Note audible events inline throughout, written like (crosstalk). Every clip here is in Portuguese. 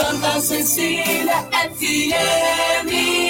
Santa Cecília FM.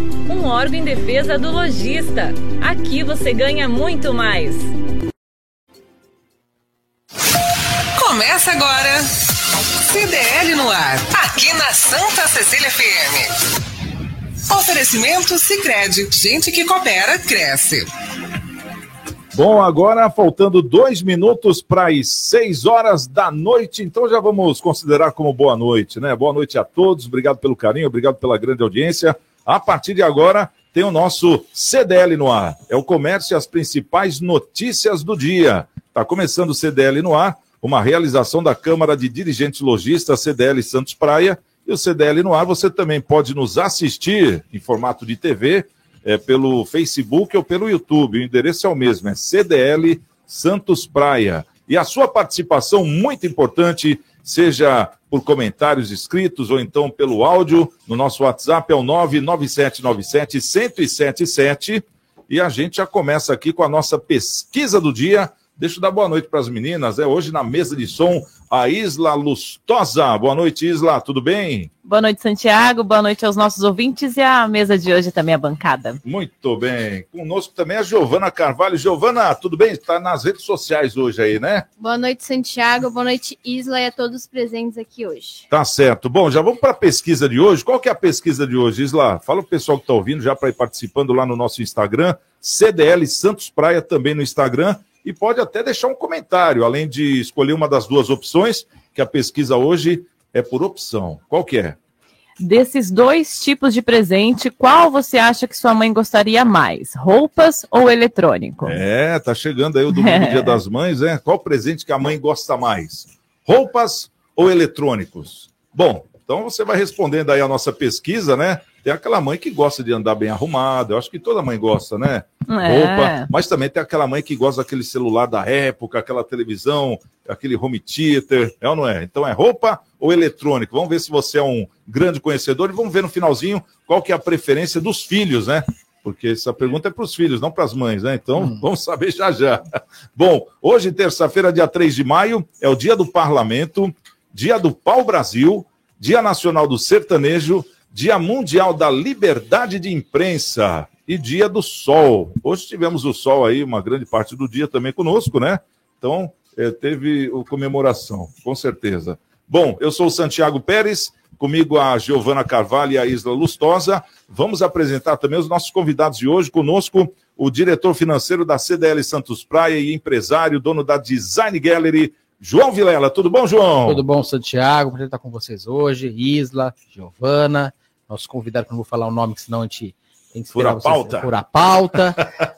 um órgão em defesa do lojista. Aqui você ganha muito mais. Começa agora. CDL no ar, aqui na Santa Cecília FM. Oferecimento Sicredi, gente que coopera cresce. Bom, agora faltando dois minutos para as seis horas da noite, então já vamos considerar como boa noite, né? Boa noite a todos, obrigado pelo carinho, obrigado pela grande audiência. A partir de agora, tem o nosso CDL no ar. É o comércio e as principais notícias do dia. Está começando o CDL no ar, uma realização da Câmara de Dirigentes Logistas CDL Santos Praia. E o CDL no ar você também pode nos assistir em formato de TV, é, pelo Facebook ou pelo YouTube. O endereço é o mesmo, é CDL Santos Praia. E a sua participação, muito importante, seja por comentários escritos ou então pelo áudio. No nosso WhatsApp é o 99797-1077. E a gente já começa aqui com a nossa pesquisa do dia. Deixa eu dar boa noite para as meninas. É hoje na mesa de som a Isla Lustosa. Boa noite, Isla, tudo bem? Boa noite, Santiago. Boa noite aos nossos ouvintes e a mesa de hoje também a bancada. Muito bem. Conosco também a Giovana Carvalho. Giovana, tudo bem? Está nas redes sociais hoje aí, né? Boa noite, Santiago. Boa noite, Isla e a todos presentes aqui hoje. Tá certo. Bom, já vamos para a pesquisa de hoje. Qual que é a pesquisa de hoje, Isla? Fala o pessoal que está ouvindo já para ir participando lá no nosso Instagram, CDL Santos Praia também no Instagram e pode até deixar um comentário, além de escolher uma das duas opções, que a pesquisa hoje é por opção. Qual que é? Desses dois tipos de presente, qual você acha que sua mãe gostaria mais? Roupas ou eletrônico? É, tá chegando aí o domingo é. Dia (laughs) das Mães, né? Qual presente que a mãe gosta mais? Roupas ou eletrônicos? Bom, então você vai respondendo aí a nossa pesquisa, né? Tem aquela mãe que gosta de andar bem arrumada, eu acho que toda mãe gosta, né? É. Roupa, mas também tem aquela mãe que gosta daquele celular da época, aquela televisão, aquele home theater, é ou não é? Então é roupa ou eletrônico? Vamos ver se você é um grande conhecedor e vamos ver no finalzinho qual que é a preferência dos filhos, né? Porque essa pergunta é para os filhos, não para as mães, né? Então, hum. vamos saber já já. Bom, hoje, terça-feira, dia 3 de maio, é o dia do parlamento, dia do pau-brasil, dia nacional do sertanejo, Dia Mundial da Liberdade de Imprensa e Dia do Sol. Hoje tivemos o Sol aí, uma grande parte do dia também conosco, né? Então, é, teve o comemoração, com certeza. Bom, eu sou o Santiago Pérez, comigo a Giovana Carvalho e a Isla Lustosa. Vamos apresentar também os nossos convidados de hoje. Conosco, o diretor financeiro da CDL Santos Praia e empresário, dono da Design Gallery, João Vilela. Tudo bom, João? Tudo bom, Santiago. Prazer estar com vocês hoje. Isla, Giovana nosso convidado, que não vou falar o nome, senão a gente tem que esperar por a pauta. Por a pauta.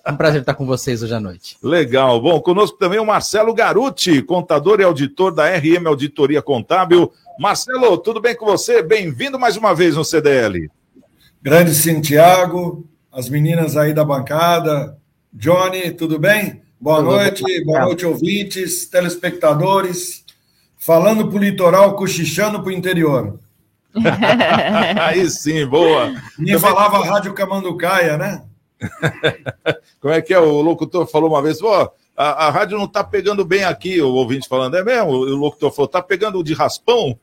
um prazer estar com vocês hoje à noite. Legal. Bom, conosco também o Marcelo Garuti, contador e auditor da RM Auditoria Contábil. Marcelo, tudo bem com você? Bem-vindo mais uma vez no CDL. Grande Santiago, as meninas aí da bancada. Johnny, tudo bem? Boa tudo noite, bem. boa noite, ouvintes, telespectadores. Falando para o litoral, cochichando para o interior. (laughs) Aí sim, boa. Nem falava Rádio Camanducaia, né? (laughs) Como é que é? O locutor falou uma vez, pô, a, a rádio não está pegando bem aqui, o ouvinte falando, é mesmo? O locutor falou, está pegando de raspão?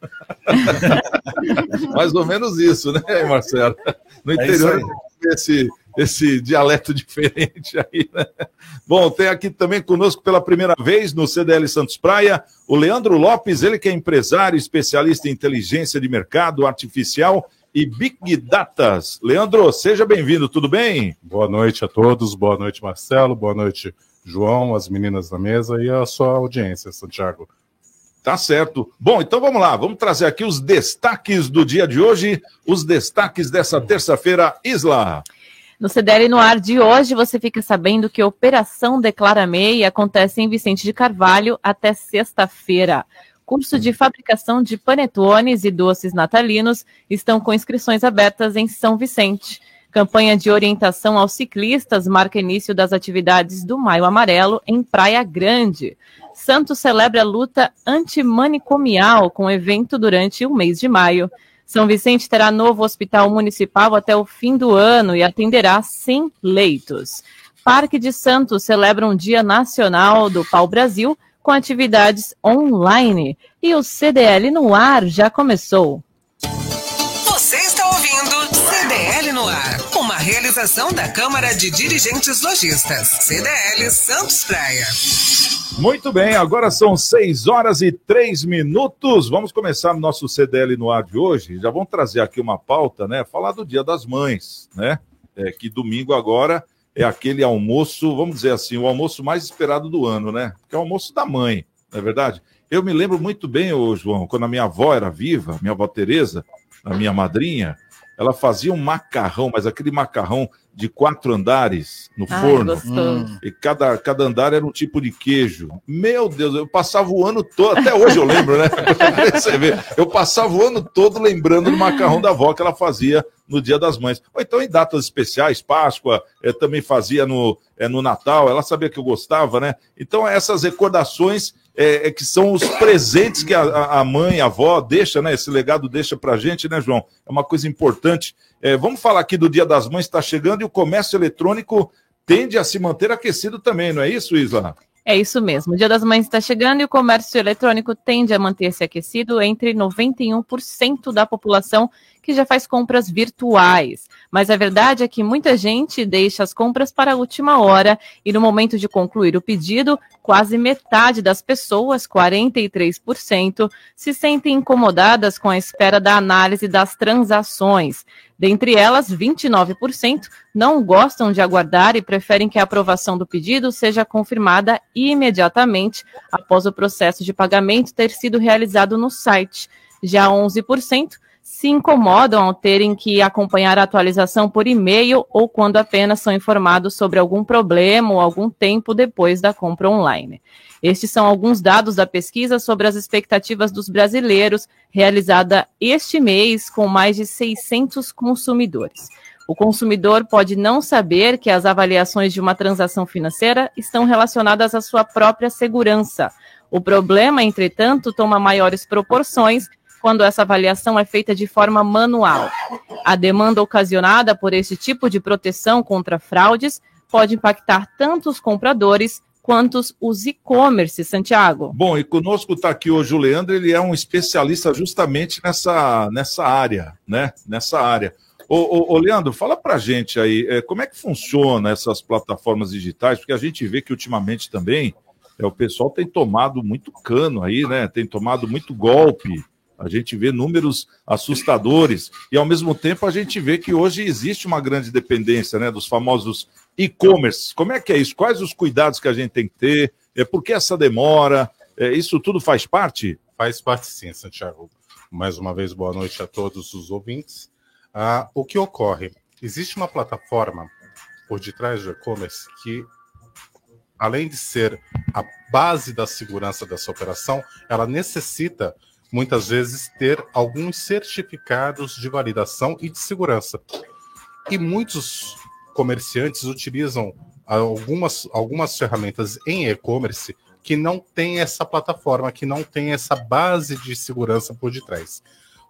(laughs) Mais ou menos isso, né, Marcelo? No é interior, é esse, esse dialeto (laughs) diferente aí, né? Bom, tem aqui também conosco pela primeira vez no CDL Santos Praia, o Leandro Lopes, ele que é empresário, especialista em inteligência de mercado artificial e Big Datas. Leandro, seja bem-vindo, tudo bem? Boa noite a todos, boa noite, Marcelo, boa noite, João, as meninas da mesa e a sua audiência, Santiago. Tá certo. Bom, então vamos lá, vamos trazer aqui os destaques do dia de hoje, os destaques dessa terça-feira, Isla. No CDL no ar de hoje, você fica sabendo que a Operação Declara MEI acontece em Vicente de Carvalho até sexta-feira curso de fabricação de panetones e doces natalinos estão com inscrições abertas em São Vicente. Campanha de orientação aos ciclistas marca início das atividades do Maio Amarelo em Praia Grande. Santos celebra a luta antimanicomial com evento durante o mês de maio. São Vicente terá novo hospital municipal até o fim do ano e atenderá 100 leitos. Parque de Santos celebra um Dia Nacional do Pau Brasil com atividades online. E o CDL no ar já começou. Você está ouvindo CDL no ar, uma realização da Câmara de Dirigentes Lojistas, CDL Santos Praia. Muito bem, agora são 6 horas e 3 minutos. Vamos começar o nosso CDL no ar de hoje. Já vamos trazer aqui uma pauta, né? Falar do Dia das Mães, né? É que domingo agora é aquele almoço, vamos dizer assim, o almoço mais esperado do ano, né? Que é o almoço da mãe, não é verdade? Eu me lembro muito bem, ô João, quando a minha avó era viva, minha avó Tereza, a minha madrinha, ela fazia um macarrão, mas aquele macarrão de quatro andares no Ai, forno. Hum. E cada, cada andar era um tipo de queijo. Meu Deus, eu passava o ano todo, até hoje eu lembro, né? (laughs) Você vê, eu passava o ano todo lembrando do macarrão da avó que ela fazia no Dia das Mães. Ou então em datas especiais, Páscoa, eu também fazia no, é, no Natal, ela sabia que eu gostava, né? Então essas recordações é, é, que são os presentes que a, a mãe, a avó deixa, né? Esse legado deixa pra gente, né, João? É uma coisa importante. É, vamos falar aqui do Dia das Mães está chegando e o comércio eletrônico tende a se manter aquecido também, não é isso, Isla? É isso mesmo. O Dia das Mães está chegando e o comércio eletrônico tende a manter-se aquecido entre 91% da população que já faz compras virtuais. Mas a verdade é que muita gente deixa as compras para a última hora e no momento de concluir o pedido, quase metade das pessoas, 43%, se sentem incomodadas com a espera da análise das transações. Dentre elas, 29% não gostam de aguardar e preferem que a aprovação do pedido seja confirmada imediatamente após o processo de pagamento ter sido realizado no site. Já 11% se incomodam ao terem que acompanhar a atualização por e-mail ou quando apenas são informados sobre algum problema ou algum tempo depois da compra online. Estes são alguns dados da pesquisa sobre as expectativas dos brasileiros, realizada este mês com mais de 600 consumidores. O consumidor pode não saber que as avaliações de uma transação financeira estão relacionadas à sua própria segurança. O problema, entretanto, toma maiores proporções quando essa avaliação é feita de forma manual. A demanda ocasionada por esse tipo de proteção contra fraudes pode impactar tanto os compradores quanto os e-commerce, Santiago. Bom, e conosco está aqui hoje o Leandro, ele é um especialista justamente nessa, nessa área, né? Nessa área. Ô, ô, ô Leandro, fala pra gente aí, é, como é que funciona essas plataformas digitais, porque a gente vê que ultimamente também é, o pessoal tem tomado muito cano aí, né? Tem tomado muito golpe a gente vê números assustadores e, ao mesmo tempo, a gente vê que hoje existe uma grande dependência né, dos famosos e-commerce. Como é que é isso? Quais os cuidados que a gente tem que ter? É, por que essa demora? É, isso tudo faz parte? Faz parte sim, Santiago. Mais uma vez, boa noite a todos os ouvintes. Ah, o que ocorre? Existe uma plataforma por detrás do e-commerce que, além de ser a base da segurança dessa operação, ela necessita muitas vezes ter alguns certificados de validação e de segurança. E muitos comerciantes utilizam algumas, algumas ferramentas em e-commerce que não tem essa plataforma, que não tem essa base de segurança por detrás.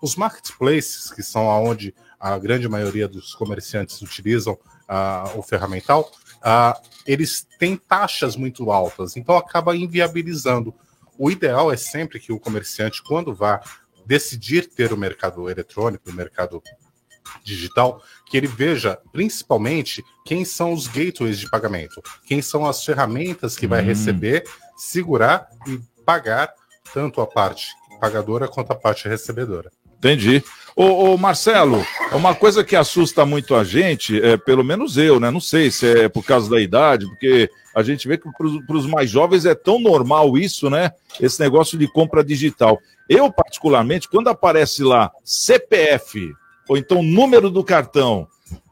Os marketplaces, que são aonde a grande maioria dos comerciantes utilizam uh, o ferramental, ah, eles têm taxas muito altas, então acaba inviabilizando. O ideal é sempre que o comerciante, quando vá decidir ter o mercado eletrônico, o mercado digital, que ele veja principalmente quem são os gateways de pagamento, quem são as ferramentas que vai Hum. receber, segurar e pagar tanto a parte pagadora quanto a parte recebedora. Entendi. Ô, ô, Marcelo, uma coisa que assusta muito a gente, é, pelo menos eu, né? Não sei se é por causa da idade, porque a gente vê que para os mais jovens é tão normal isso, né? Esse negócio de compra digital. Eu, particularmente, quando aparece lá CPF, ou então número do cartão,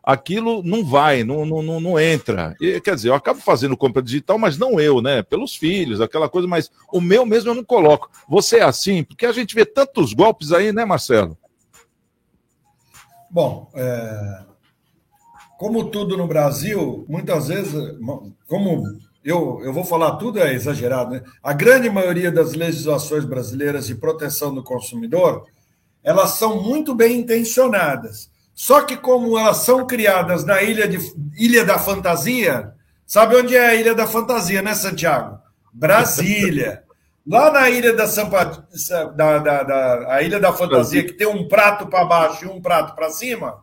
aquilo não vai, não, não, não, não entra. E, quer dizer, eu acabo fazendo compra digital, mas não eu, né? Pelos filhos, aquela coisa, mas o meu mesmo eu não coloco. Você é assim? Porque a gente vê tantos golpes aí, né, Marcelo? Bom, é, como tudo no Brasil, muitas vezes, como eu, eu vou falar tudo é exagerado, né? A grande maioria das legislações brasileiras de proteção do consumidor, elas são muito bem intencionadas. Só que como elas são criadas na ilha, de, ilha da fantasia, sabe onde é a Ilha da Fantasia, né, Santiago? Brasília. Lá na Ilha da, Sampa, da, da, da, a Ilha da Fantasia, que tem um prato para baixo e um prato para cima,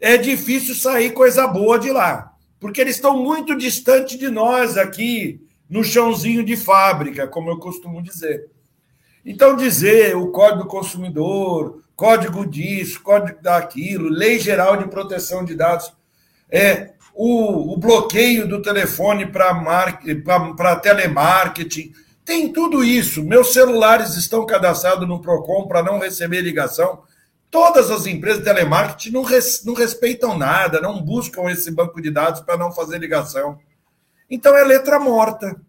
é difícil sair coisa boa de lá. Porque eles estão muito distante de nós aqui, no chãozinho de fábrica, como eu costumo dizer. Então, dizer o Código do Consumidor, Código disso, Código daquilo, Lei Geral de Proteção de Dados, é, o, o bloqueio do telefone para telemarketing, tem tudo isso. Meus celulares estão cadastrados no PROCON para não receber ligação. Todas as empresas de telemarketing não, res, não respeitam nada, não buscam esse banco de dados para não fazer ligação. Então é letra morta.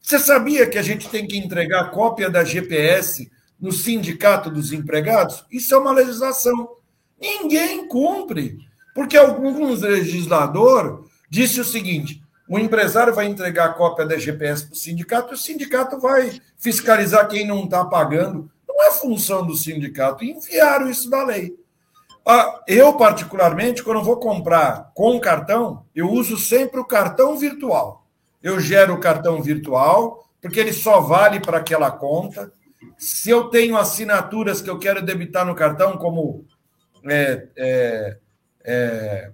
Você sabia que a gente tem que entregar cópia da GPS no sindicato dos empregados? Isso é uma legislação. Ninguém cumpre. Porque algum legislador disse o seguinte: o empresário vai entregar a cópia da GPS para o sindicato, e o sindicato vai fiscalizar quem não está pagando. Não é função do sindicato. Enviaram isso da lei. Eu, particularmente, quando vou comprar com cartão, eu uso sempre o cartão virtual. Eu gero o cartão virtual, porque ele só vale para aquela conta. Se eu tenho assinaturas que eu quero debitar no cartão, como é, é, é,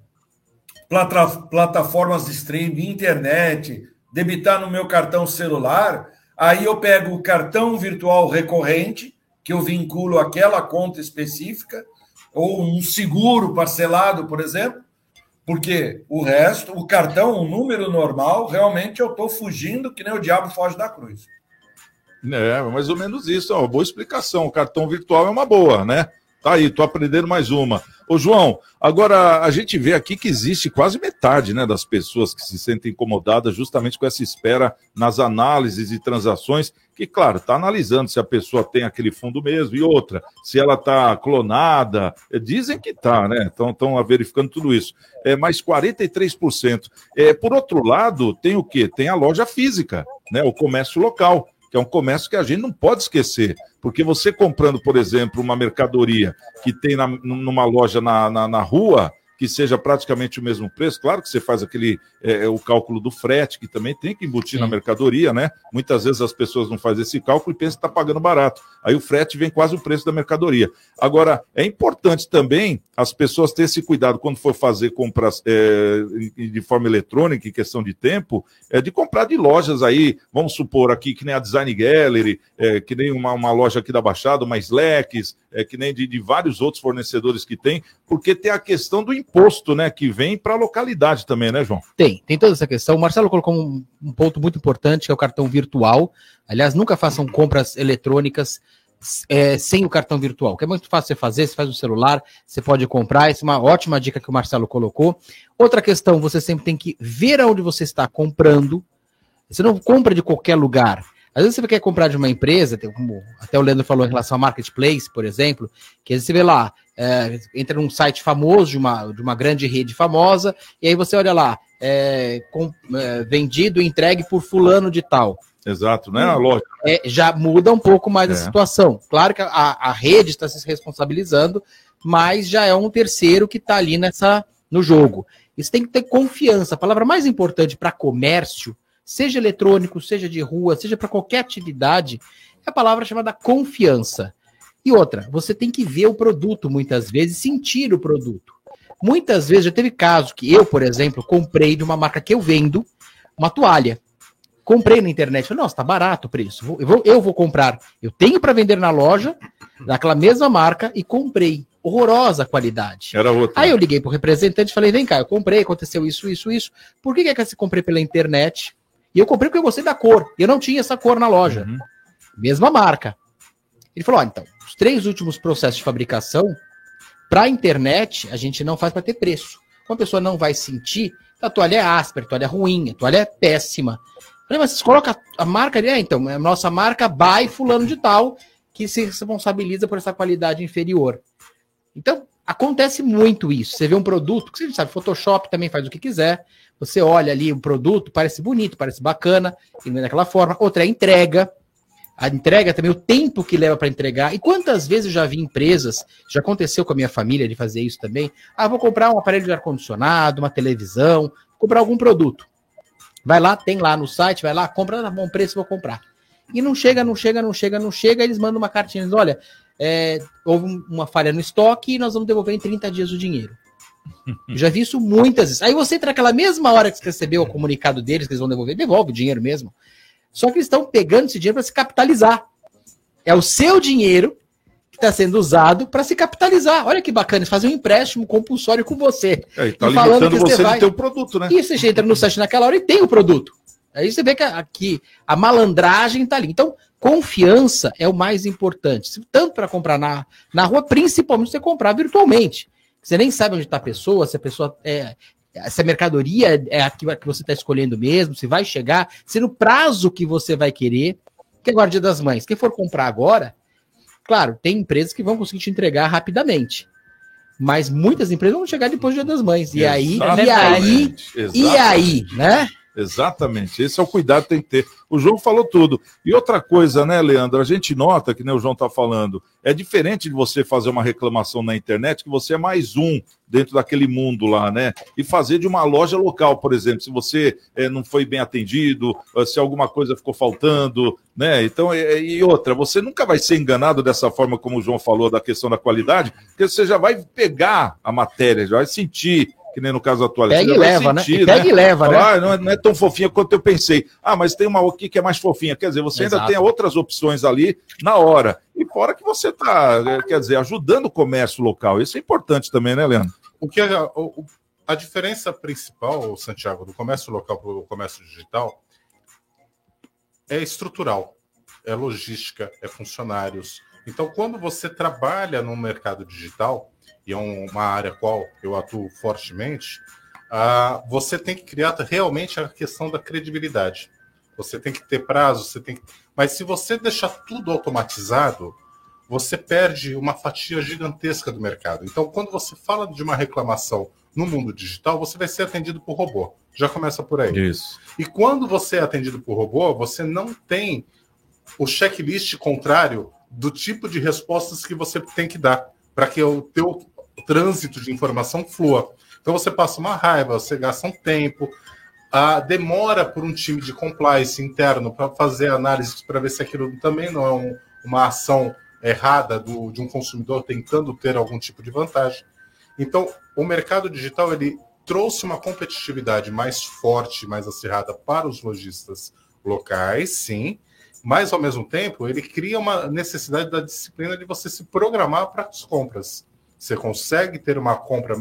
plataformas de streaming, internet, debitar no meu cartão celular, aí eu pego o cartão virtual recorrente, que eu vinculo aquela conta específica, ou um seguro parcelado, por exemplo, porque o resto, o cartão, o número normal, realmente eu estou fugindo que nem o diabo foge da cruz. É, mais ou menos isso, é uma boa explicação. O cartão virtual é uma boa, né? Tá aí, tô aprendendo mais uma. Ô, João, agora a gente vê aqui que existe quase metade né, das pessoas que se sentem incomodadas justamente com essa espera nas análises e transações, que, claro, está analisando se a pessoa tem aquele fundo mesmo, e outra, se ela está clonada. Dizem que está, né? Estão verificando tudo isso. É, mas 43%. É, por outro lado, tem o quê? Tem a loja física, né? O comércio local que é um comércio que a gente não pode esquecer. Porque você comprando, por exemplo, uma mercadoria que tem na, numa loja na, na, na rua, que seja praticamente o mesmo preço, claro que você faz aquele é, o cálculo do frete, que também tem que embutir Sim. na mercadoria, né? Muitas vezes as pessoas não fazem esse cálculo e pensam que está pagando barato. Aí o frete vem quase o preço da mercadoria. Agora, é importante também as pessoas terem esse cuidado quando for fazer compras é, de forma eletrônica, em questão de tempo, é de comprar de lojas aí, vamos supor aqui, que nem a Design Gallery, é, que nem uma, uma loja aqui da Baixada, uma Slacks, é, que nem de, de vários outros fornecedores que tem, porque tem a questão do imposto, né, que vem para a localidade também, né, João? Tem, tem toda essa questão. O Marcelo colocou um, um, ponto muito importante, que é o cartão virtual. Aliás, nunca façam compras eletrônicas é, sem o cartão virtual, que é muito fácil você fazer, você faz no celular, você pode comprar. Essa é uma ótima dica que o Marcelo colocou. Outra questão, você sempre tem que ver aonde você está comprando. Você não compra de qualquer lugar. Às vezes você quer comprar de uma empresa, como até o Leandro falou em relação ao marketplace, por exemplo, que às vezes você vê lá, é, entra num site famoso, de uma, de uma grande rede famosa, e aí você olha lá, é, com, é, vendido, entregue por fulano de tal. Exato, né? A loja. É, já muda um pouco mais a situação. Claro que a, a rede está se responsabilizando, mas já é um terceiro que está ali nessa no jogo. Isso tem que ter confiança. A palavra mais importante para comércio, seja eletrônico, seja de rua, seja para qualquer atividade, é a palavra chamada confiança. E outra, você tem que ver o produto muitas vezes, sentir o produto. Muitas vezes já teve caso que eu, por exemplo, comprei de uma marca que eu vendo uma toalha. Comprei na internet, falei, nossa, tá barato o preço. Eu vou, eu vou comprar. Eu tenho para vender na loja, daquela mesma marca, e comprei. Horrorosa qualidade. Era outra. Aí eu liguei pro representante e falei: vem cá, eu comprei, aconteceu isso, isso, isso. Por que, que é que eu comprei pela internet? E eu comprei porque eu gostei da cor. E eu não tinha essa cor na loja. Uhum. Mesma marca. Ele falou: ó, então, os três últimos processos de fabricação, para a internet, a gente não faz para ter preço. Uma pessoa não vai sentir, a toalha é áspera, a toalha é ruim, a toalha é péssima. Falei, mas você coloca a marca ali, é, então, é a nossa marca by fulano de tal, que se responsabiliza por essa qualidade inferior. Então, acontece muito isso. Você vê um produto, que você sabe, Photoshop também faz o que quiser. Você olha ali o produto, parece bonito, parece bacana, daquela forma. Outra é a entrega. A entrega também, o tempo que leva para entregar. E quantas vezes eu já vi empresas, já aconteceu com a minha família de fazer isso também. Ah, vou comprar um aparelho de ar-condicionado, uma televisão, comprar algum produto. Vai lá, tem lá no site, vai lá, compra, tá bom preço, vou comprar. E não chega, não chega, não chega, não chega, eles mandam uma cartinha, eles, olha, é, houve uma falha no estoque e nós vamos devolver em 30 dias o dinheiro. Eu (laughs) já vi isso muitas vezes. Aí você entra naquela mesma hora que você recebeu o comunicado deles que eles vão devolver, devolve o dinheiro mesmo. Só que eles estão pegando esse dinheiro para se capitalizar. É o seu dinheiro que está sendo usado para se capitalizar. Olha que bacana, eles fazem um empréstimo compulsório com você. É, e tá limitando você, você vai... de ter o produto, né? E você entra no site naquela hora e tem o produto. Aí você vê que aqui a malandragem está ali. Então, confiança é o mais importante. Tanto para comprar na, na rua, principalmente você comprar virtualmente. Você nem sabe onde está a pessoa, se a pessoa é, se a mercadoria é a que você está escolhendo mesmo, se vai chegar, se no prazo que você vai querer, que é guardia das mães. Quem for comprar agora, claro, tem empresas que vão conseguir te entregar rapidamente. Mas muitas empresas vão chegar depois do Dia das Mães. E aí, e aí, e aí, né? Exatamente, esse é o cuidado que tem que ter. O João falou tudo. E outra coisa, né, Leandro? A gente nota que né, o João está falando, é diferente de você fazer uma reclamação na internet, que você é mais um dentro daquele mundo lá, né? E fazer de uma loja local, por exemplo, se você é, não foi bem atendido, se alguma coisa ficou faltando, né? Então, e, e outra, você nunca vai ser enganado dessa forma como o João falou da questão da qualidade, porque você já vai pegar a matéria, já vai sentir que nem no caso da toalha. Pega e leva, né? sentir, né? Pega e leva, né? Ah, não, é, não, é, tão fofinha quanto eu pensei. Ah, mas tem uma aqui que é mais fofinha. Quer dizer, você Exato. ainda tem outras opções ali na hora. E fora que você está, é, quer dizer, ajudando o comércio local. Isso é importante também, né, Leandro? O que é, o, a diferença principal, Santiago, do comércio local para o comércio digital é estrutural, é logística, é funcionários. Então, quando você trabalha no mercado digital, e é uma área qual eu atuo fortemente, uh, você tem que criar realmente a questão da credibilidade. Você tem que ter prazo, você tem que... Mas se você deixar tudo automatizado, você perde uma fatia gigantesca do mercado. Então, quando você fala de uma reclamação no mundo digital, você vai ser atendido por robô. Já começa por aí. Isso. E quando você é atendido por robô, você não tem o checklist contrário do tipo de respostas que você tem que dar para que o teu trânsito de informação flua. Então você passa uma raiva, você gasta um tempo, a demora por um time de compliance interno para fazer análises para ver se aquilo também não é um, uma ação errada do, de um consumidor tentando ter algum tipo de vantagem. Então, o mercado digital ele trouxe uma competitividade mais forte, mais acirrada para os lojistas locais, sim, mas ao mesmo tempo ele cria uma necessidade da disciplina de você se programar para as compras. Você consegue ter uma compra,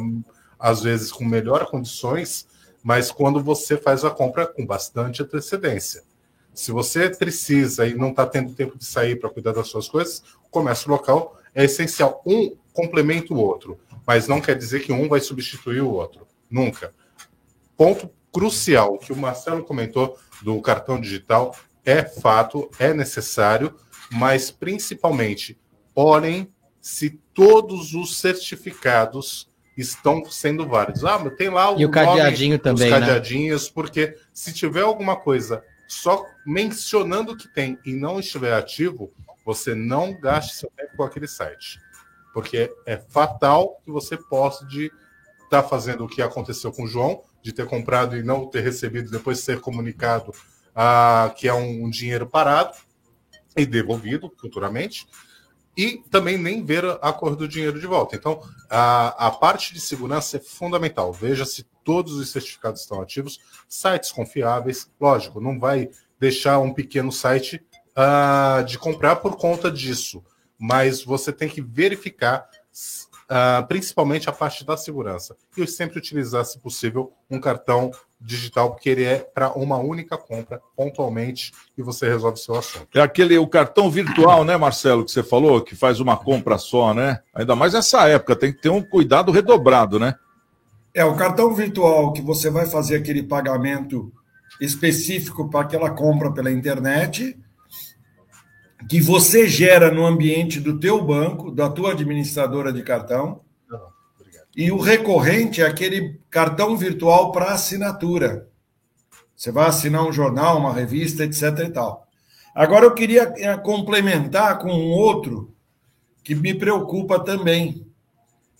às vezes, com melhores condições, mas quando você faz a compra com bastante antecedência. Se você precisa e não está tendo tempo de sair para cuidar das suas coisas, o comércio local é essencial. Um complementa o outro, mas não quer dizer que um vai substituir o outro. Nunca. Ponto crucial que o Marcelo comentou do cartão digital é fato, é necessário, mas principalmente olhem se todos os certificados estão sendo válidos. Ah, mas tem lá o, e o cadeadinho também, os né? cadeadinhos, né? porque se tiver alguma coisa só mencionando que tem e não estiver ativo, você não gaste seu tempo com aquele site. Porque é fatal que você possa de está fazendo o que aconteceu com o João, de ter comprado e não ter recebido, depois ser comunicado ah, que é um, um dinheiro parado e devolvido futuramente e também nem ver a cor do dinheiro de volta. Então, a, a parte de segurança é fundamental. Veja se todos os certificados estão ativos, sites confiáveis. Lógico, não vai deixar um pequeno site uh, de comprar por conta disso, mas você tem que verificar uh, principalmente a parte da segurança. E sempre utilizar, se possível, um cartão digital, porque ele é para uma única compra, pontualmente, e você resolve o seu assunto. É aquele o cartão virtual, né, Marcelo, que você falou, que faz uma compra só, né? Ainda mais nessa época, tem que ter um cuidado redobrado, né? É, o cartão virtual que você vai fazer aquele pagamento específico para aquela compra pela internet, que você gera no ambiente do teu banco, da tua administradora de cartão. E o recorrente é aquele cartão virtual para assinatura. Você vai assinar um jornal, uma revista, etc. e tal. Agora eu queria eh, complementar com um outro que me preocupa também,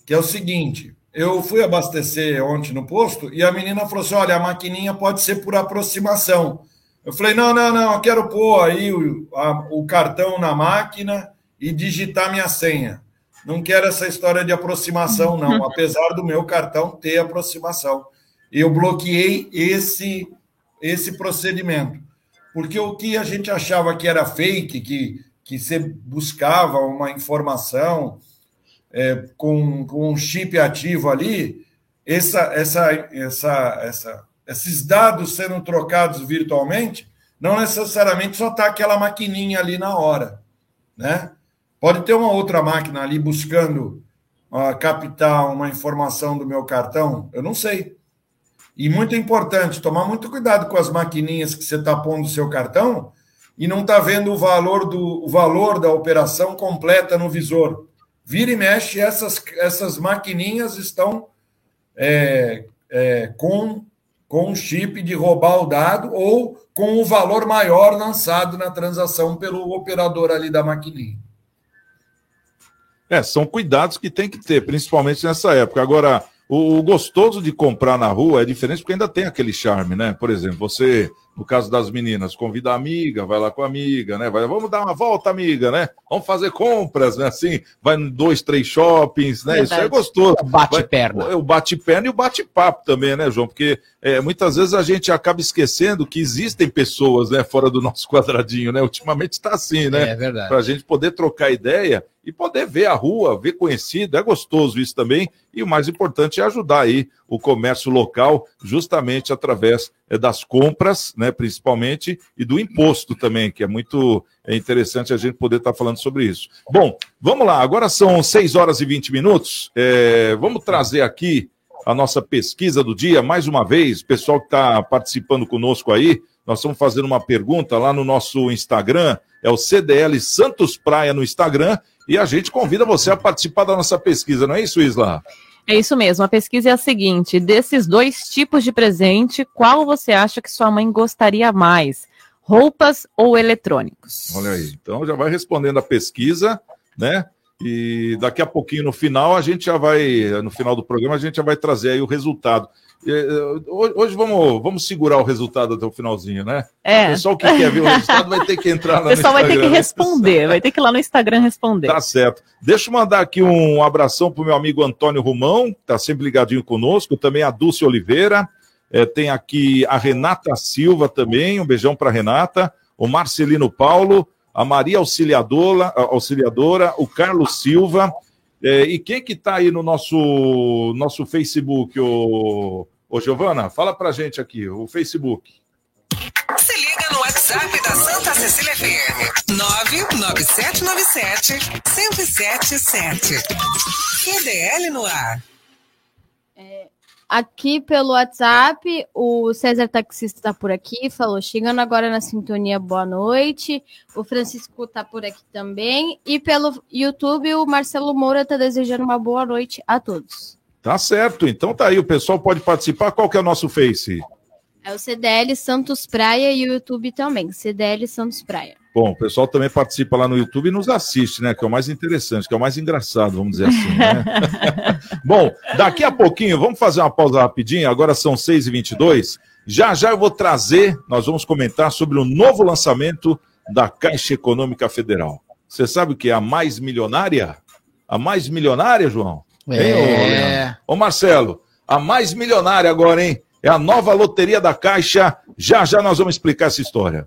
que é o seguinte: eu fui abastecer ontem no posto e a menina falou assim: olha, a maquininha pode ser por aproximação. Eu falei, não, não, não, eu quero pôr aí o, a, o cartão na máquina e digitar minha senha. Não quero essa história de aproximação, não, apesar do meu cartão ter aproximação. Eu bloqueei esse, esse procedimento. Porque o que a gente achava que era fake, que, que você buscava uma informação é, com, com um chip ativo ali, essa, essa, essa, essa esses dados sendo trocados virtualmente, não necessariamente só está aquela maquininha ali na hora, né? Pode ter uma outra máquina ali buscando uh, captar uma informação do meu cartão, eu não sei. E muito importante, tomar muito cuidado com as maquininhas que você está pondo no seu cartão e não está vendo o valor, do, o valor da operação completa no visor. Vira e mexe, essas, essas maquininhas estão é, é, com com um chip de roubar o dado ou com o valor maior lançado na transação pelo operador ali da maquininha. É, são cuidados que tem que ter, principalmente nessa época. Agora, o, gostoso de comprar na rua é diferente porque ainda tem aquele charme, né? Por exemplo, você, no caso das meninas, convida a amiga, vai lá com a amiga, né? Vai, vamos dar uma volta, amiga, né? Vamos fazer compras, né? Assim, vai em dois, três shoppings, né? Verdade. Isso é gostoso. O bate-perna. O bate-perna e o bate-papo também, né, João? Porque é, muitas vezes a gente acaba esquecendo que existem pessoas, né, fora do nosso quadradinho, né? Ultimamente está assim, né? É verdade. Para a gente poder trocar ideia e poder ver a rua, ver conhecido, é gostoso isso também. E o mais importante é ajudar aí o comércio local, justamente através é, das compras, né, principalmente, e do imposto também, que é muito é interessante a gente poder estar tá falando sobre isso. Bom, vamos lá, agora são 6 horas e 20 minutos. É, vamos trazer aqui a nossa pesquisa do dia, mais uma vez, pessoal que está participando conosco aí, nós estamos fazendo uma pergunta lá no nosso Instagram, é o CDL Santos Praia no Instagram, e a gente convida você a participar da nossa pesquisa, não é isso, Isla? É isso mesmo. A pesquisa é a seguinte: desses dois tipos de presente, qual você acha que sua mãe gostaria mais? Roupas ou eletrônicos? Olha aí. Então já vai respondendo a pesquisa, né? E daqui a pouquinho, no final, a gente já vai, no final do programa, a gente já vai trazer aí o resultado. Eh, hoje vamos, vamos segurar o resultado até o finalzinho, né? É. O pessoal que quer ver o resultado vai ter que entrar lá no Instagram. O pessoal vai ter que responder, vai ter que ir lá no Instagram responder. Tá certo. Deixa eu mandar aqui um abração para o meu amigo Antônio Romão, que está sempre ligadinho conosco, também a Dulce Oliveira, é, tem aqui a Renata Silva também, um beijão para Renata, o Marcelino Paulo, a Maria Auxiliadora, Auxiliadora o Carlos Silva, é, e quem que está aí no nosso, nosso Facebook, o Ô, Giovana, fala pra gente aqui, o Facebook. Se liga no WhatsApp da Santa Cecília FM. 99797-1077. QDL no ar. É, aqui pelo WhatsApp, o César Taxista está por aqui, falou, chegando agora na sintonia, boa noite. O Francisco está por aqui também. E pelo YouTube, o Marcelo Moura está desejando uma boa noite a todos. Tá certo. Então tá aí, o pessoal pode participar. Qual que é o nosso Face? É o CDL Santos Praia e o YouTube também. CDL Santos Praia. Bom, o pessoal também participa lá no YouTube e nos assiste, né? Que é o mais interessante, que é o mais engraçado, vamos dizer assim, né? (laughs) Bom, daqui a pouquinho, vamos fazer uma pausa rapidinho, agora são 6h22. Já já eu vou trazer, nós vamos comentar sobre o novo lançamento da Caixa Econômica Federal. Você sabe o que é a mais milionária? A mais milionária, João? Hein, ô, Leandro? Ô, Marcelo, a mais milionária agora, hein? É a nova loteria da Caixa. Já já nós vamos explicar essa história.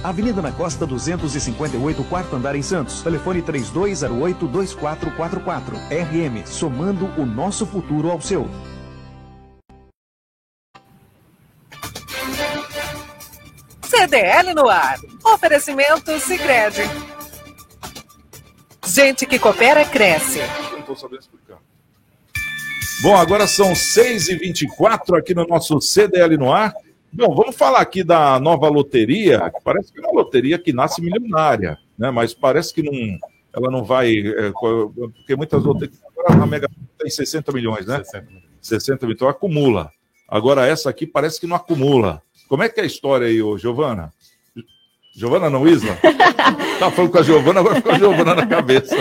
Avenida na Costa 258, quarto andar em Santos. Telefone 3208-2444. RM, somando o nosso futuro ao seu. CDL no ar. Oferecimento Sicredi. Gente que coopera cresce. Não estou sabendo explicar. Bom, agora são 6h24 aqui no nosso CDL no ar. Bom, vamos falar aqui da nova loteria, que parece que é uma loteria que nasce milionária, né? Mas parece que não, ela não vai. é, porque muitas loterias. Agora a Mega tem 60 milhões, né? 60 milhões, então acumula. Agora essa aqui parece que não acumula. Como é que é a história aí, ô Giovana? Giovana não, Isla? (laughs) tá falando com a Giovana, agora ficou a Giovana na cabeça.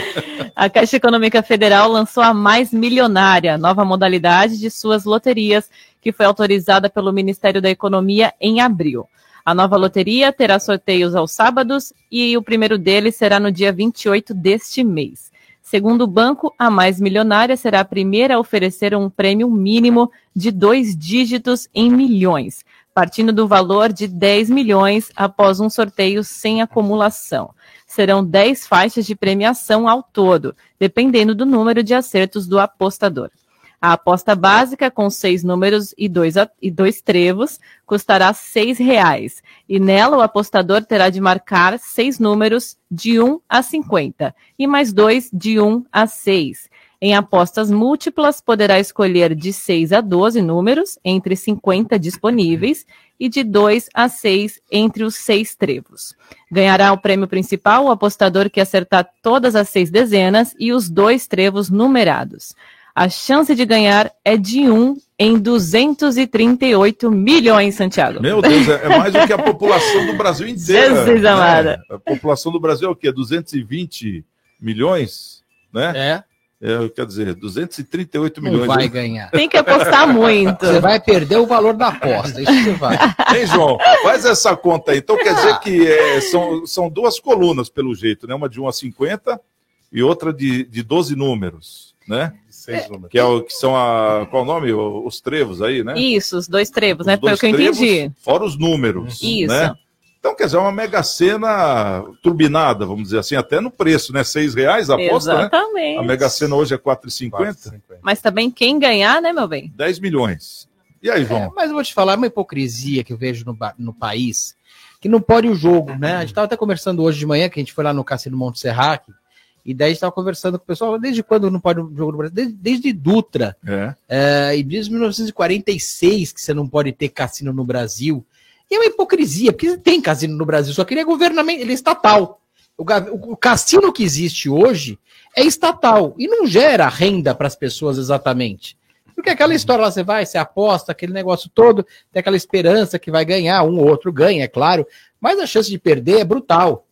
A Caixa Econômica Federal lançou a Mais Milionária, nova modalidade de suas loterias, que foi autorizada pelo Ministério da Economia em abril. A nova loteria terá sorteios aos sábados e o primeiro deles será no dia 28 deste mês. Segundo o banco, a Mais Milionária será a primeira a oferecer um prêmio mínimo de dois dígitos em milhões, partindo do valor de 10 milhões após um sorteio sem acumulação serão 10 faixas de premiação ao todo, dependendo do número de acertos do apostador. A aposta básica, com seis números e dois, e dois trevos, custará 6 reais. E nela, o apostador terá de marcar seis números de 1 a 50 e mais dois de 1 a 6. Em apostas múltiplas, poderá escolher de 6 a 12 números, entre 50 disponíveis, e de 2 a 6 entre os seis trevos. Ganhará o prêmio principal o apostador que acertar todas as seis dezenas e os dois trevos numerados. A chance de ganhar é de 1 em 238 milhões, Santiago. Meu Deus, é, é mais do que a população do Brasil inteira. Jesus né? amada. A população do Brasil é o quê? 220 milhões? Né? É. É, quer dizer, 238 Não milhões. vai ganhar. Tem que apostar muito. Você vai perder o valor da aposta. Isso você vai. Hein, João? Faz essa conta aí. Então quer dizer que é, são, são duas colunas, pelo jeito, né? Uma de 1 a 50 e outra de, de 12 números, né? Seis números. Que, é o, que são a. Qual o nome? O- Os trevos aí, né? Isso, os dois trevos, né? Os Foi o que eu entendi. Fora os números. Isso. Né? Então, quer dizer, é uma mega cena turbinada, vamos dizer assim, até no preço, né? Seis reais a aposta, né? Exatamente. A mega cena hoje é 4,50, Mas também quem ganhar, né, meu bem? 10 milhões. E aí, João? É, mas eu vou te falar, é uma hipocrisia que eu vejo no, no país, que não pode o jogo, né? A gente estava até conversando hoje de manhã, que a gente foi lá no Cassino Monte Serrac, e daí a gente estava conversando com o pessoal, desde quando não pode o jogo no Brasil? Desde, desde Dutra, É. é, e desde 1946 que você não pode ter cassino no Brasil. E é uma hipocrisia, porque tem cassino no Brasil, só que ele é governamental, ele é estatal. O, ga- o cassino que existe hoje é estatal e não gera renda para as pessoas exatamente. Porque aquela história lá, você vai, você aposta, aquele negócio todo, tem aquela esperança que vai ganhar, um ou outro ganha, é claro, mas a chance de perder é brutal.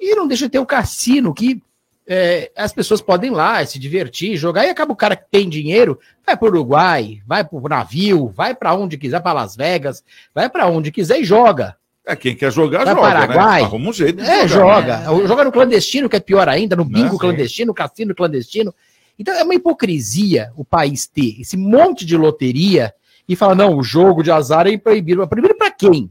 E não deixa de ter o cassino, que é, as pessoas podem ir lá se divertir, jogar, e acaba o cara que tem dinheiro, vai para o Uruguai, vai para o navio, vai para onde quiser, para Las Vegas, vai para onde quiser e joga. É, quem quer jogar, Vai joga, Paraguai. né? Arruma um jeito É, jogar. joga. Joga no clandestino, que é pior ainda, no bingo Sim. clandestino, no cassino clandestino. Então é uma hipocrisia o país ter esse monte de loteria e falar, não, o jogo de azar é proibido. É proibido para quem?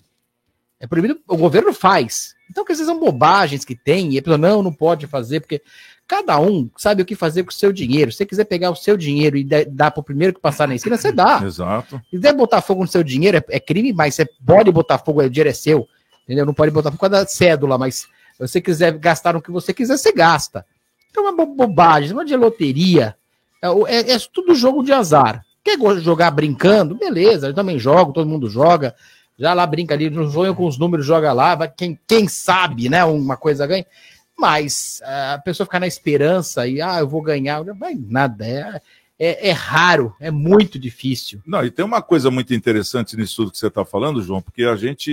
É proibido, o governo faz. Então, que essas são bobagens que tem, e a pessoa, não, não pode fazer, porque cada um sabe o que fazer com o seu dinheiro. Se você quiser pegar o seu dinheiro e dar- para o primeiro que passar na esquina, você dá. (laughs) Exato. Se quiser botar fogo no seu dinheiro, é, é crime, mas você pode botar fogo, o dinheiro é seu. Entendeu? Não pode botar fogo por causa da cédula, mas se você quiser gastar no que você quiser, você gasta. Então é uma bo- bobagem, uma de loteria. É, é- é tudo jogo de azar. Quer jogar brincando? Beleza, eu também jogo, todo mundo joga. Já lá brinca ali, não sonho com os números, joga lá. vai- quem, quem sabe, né? Uma coisa ganha. Mas a pessoa ficar na esperança e, ah, eu vou ganhar, não vai nada. É, é, é raro, é muito difícil. Não, e tem uma coisa muito interessante nisso tudo que você está falando, João, porque a gente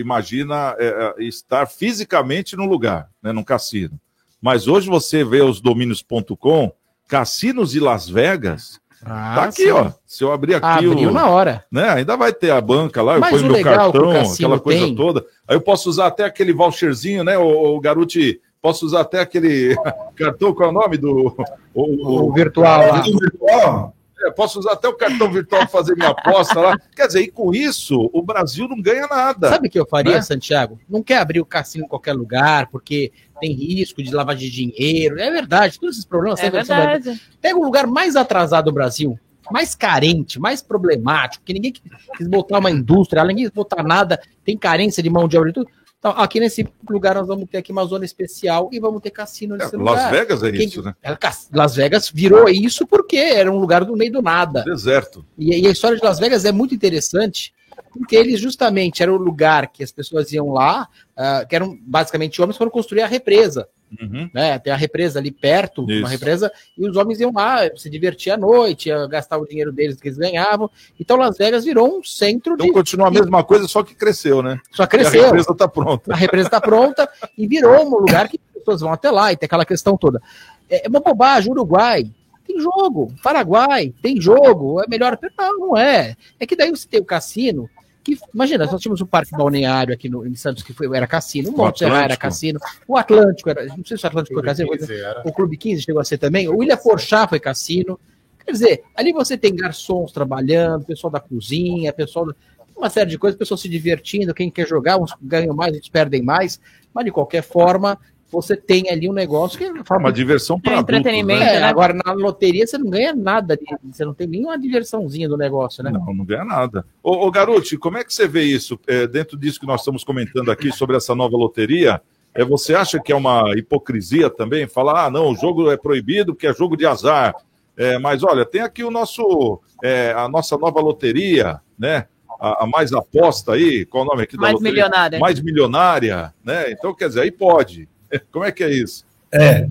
imagina é, é, estar fisicamente num lugar, né, num cassino. Mas hoje você vê os domínios.com, cassinos de Las Vegas, tá aqui, sim. ó. Se eu abrir aqui Abriu o. na hora. Né, ainda vai ter a banca lá, eu Mas ponho o meu legal que o cartão, aquela coisa tem- toda. Aí eu posso usar até aquele voucherzinho, né, o, o Garuti? Posso usar até aquele (laughs) cartão, qual é o nome do. O, O virtual lá. O virtual, é, posso usar até o cartão virtual para fazer minha aposta lá. Quer dizer, e com isso, o Brasil não ganha nada. Sabe o que eu faria, Né? Santiago? Não quer abrir o cassino em qualquer lugar, porque tem risco de lavagem de dinheiro. É verdade, todos esses problemas. É verdade. Pega o lugar mais atrasado do Brasil, mais carente, mais problemático, que ninguém quis botar uma indústria, ninguém quis botar nada, tem carência de mão de obra e tudo. Então, aqui nesse lugar nós vamos ter aqui uma zona especial e vamos ter cassino nesse É, lugar. Las Vegas é Quem- isso, né? É, Las Vegas virou isso porque era um lugar do meio do nada. Deserto. E, e a história de Las Vegas é muito interessante, porque eles justamente era o lugar que as pessoas iam lá, ah, que eram basicamente homens, foram construir a represa. Uhum. Né? Tem a represa ali perto, Isso. uma represa, e os homens iam lá se divertir à noite, gastar o dinheiro deles que eles ganhavam. Então Las Vegas virou um centro Então de. continua a mesma coisa, só que cresceu, né? Só E cresceu. a represa está pronta. A represa está pronta e virou um lugar que as pessoas vão até lá e tem aquela questão toda. É uma bobagem, Uruguai. Tem jogo, Paraguai, tem jogo, é melhor. Não, não é. É que daí você tem o cassino. Que, imagina, nós tínhamos um parque balneário aqui no, em Santos que foi, era cassino, o O Monte Serra era cassino, o Atlântico era. Não sei se o Atlântico foi cassino, 15 era. o Clube 15 chegou a ser também, o Ilha Porchá foi cassino. Quer dizer, ali você tem garçons trabalhando, pessoal da cozinha, pessoal. da- Uma série de coisas, pessoas se divertindo, quem quer jogar, uns ganham mais, outros perdem mais, mas de qualquer forma, você tem ali um negócio que É uma diversão para É adultos, entretenimento, né? é, né? agora na loteria você não ganha nada, você não tem nenhuma diversãozinha do negócio, né? Não, não ganha nada. Ô, ô Garuti, como é que você vê isso? É, dentro disso que nós estamos comentando aqui sobre essa nova loteria, é, você acha que é uma hipocrisia também? Falar, ah, não, o jogo é proibido porque é jogo de azar. É, mas olha, tem aqui o nosso, é, a nossa nova loteria, né? A, a mais aposta aí, qual o nome aqui da Mais loteria? milionária. Mais milionária, né? Então, quer dizer, aí pode. Como é que é isso? É.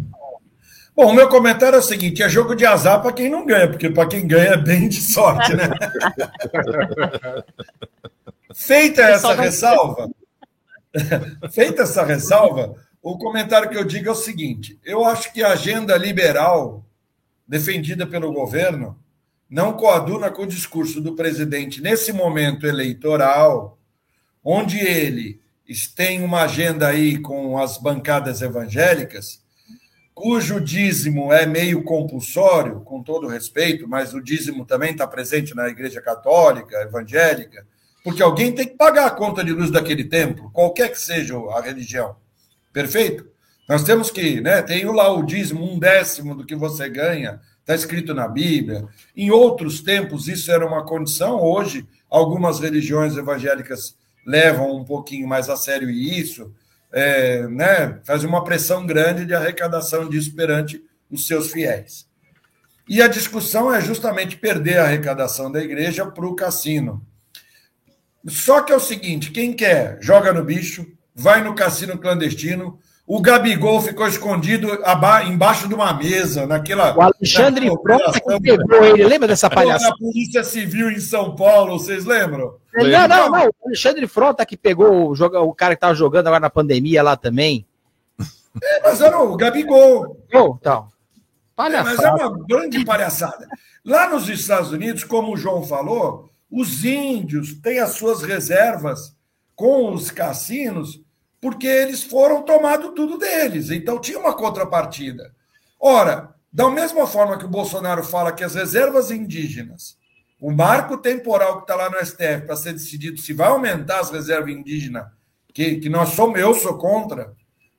Bom, o meu comentário é o seguinte: é jogo de azar para quem não ganha, porque para quem ganha é bem de sorte, né? (laughs) Feita essa ressalva, (laughs) feita essa ressalva, o comentário que eu digo é o seguinte: eu acho que a agenda liberal defendida pelo governo não coaduna com o discurso do presidente nesse momento eleitoral, onde ele tem uma agenda aí com as bancadas evangélicas, cujo dízimo é meio compulsório, com todo respeito, mas o dízimo também está presente na Igreja Católica, evangélica, porque alguém tem que pagar a conta de luz daquele templo, qualquer que seja a religião. Perfeito? Nós temos que, né? Tem lá o dízimo, um décimo do que você ganha, está escrito na Bíblia. Em outros tempos isso era uma condição, hoje algumas religiões evangélicas levam um pouquinho mais a sério isso, é, né? Faz uma pressão grande de arrecadação disso perante os seus fiéis. E a discussão é justamente perder a arrecadação da igreja para o cassino. Só que é o seguinte: quem quer, joga no bicho, vai no cassino clandestino. O Gabigol ficou escondido aba- embaixo de uma mesa, naquela. O Alexandre Frota que pegou ele. Lembra dessa palhaçada? Na Polícia Civil em São Paulo, vocês lembram? Não, não, não. O Alexandre Frota que pegou o, o cara que tava jogando agora na pandemia lá também. É, mas era o Gabigol. Oh, então. É, mas é uma grande palhaçada. Lá nos Estados Unidos, como o João falou, os índios têm as suas reservas com os cassinos, porque eles foram tomado tudo deles. Então tinha uma contrapartida. Ora, da mesma forma que o Bolsonaro fala que as reservas indígenas, o marco temporal que está lá no STF para ser decidido se vai aumentar as reservas indígenas, que, que nós somos, eu sou contra,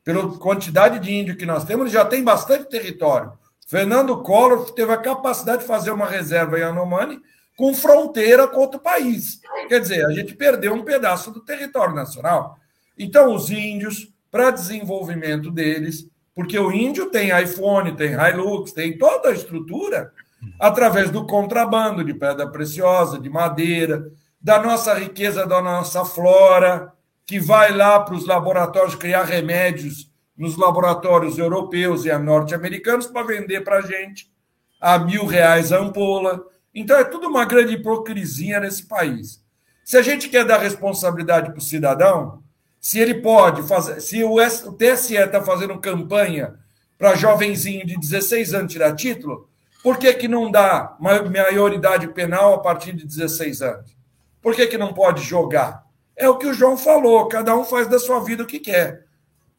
pela quantidade de índio que nós temos, já tem bastante território. Fernando Collor teve a capacidade de fazer uma reserva em Anomani com fronteira com outro país. Quer dizer, a gente perdeu um pedaço do território nacional. Então, os índios, para desenvolvimento deles, porque o índio tem iPhone, tem Hilux, tem toda a estrutura, através do contrabando de pedra preciosa, de madeira, da nossa riqueza, da nossa flora, que vai lá para os laboratórios criar remédios nos laboratórios europeus e norte-americanos para vender para a gente a mil reais a ampola. Então é tudo uma grande hipocrisia nesse país. Se a gente quer dar responsabilidade para o cidadão, se ele pode fazer, se o, TSE está fazendo campanha para jovenzinho de 16 anos tirar título, por que, que não dá ma- maioridade penal a partir de 16 anos? Por que, que não pode jogar? É o que o João falou, cada um faz da sua vida o que quer.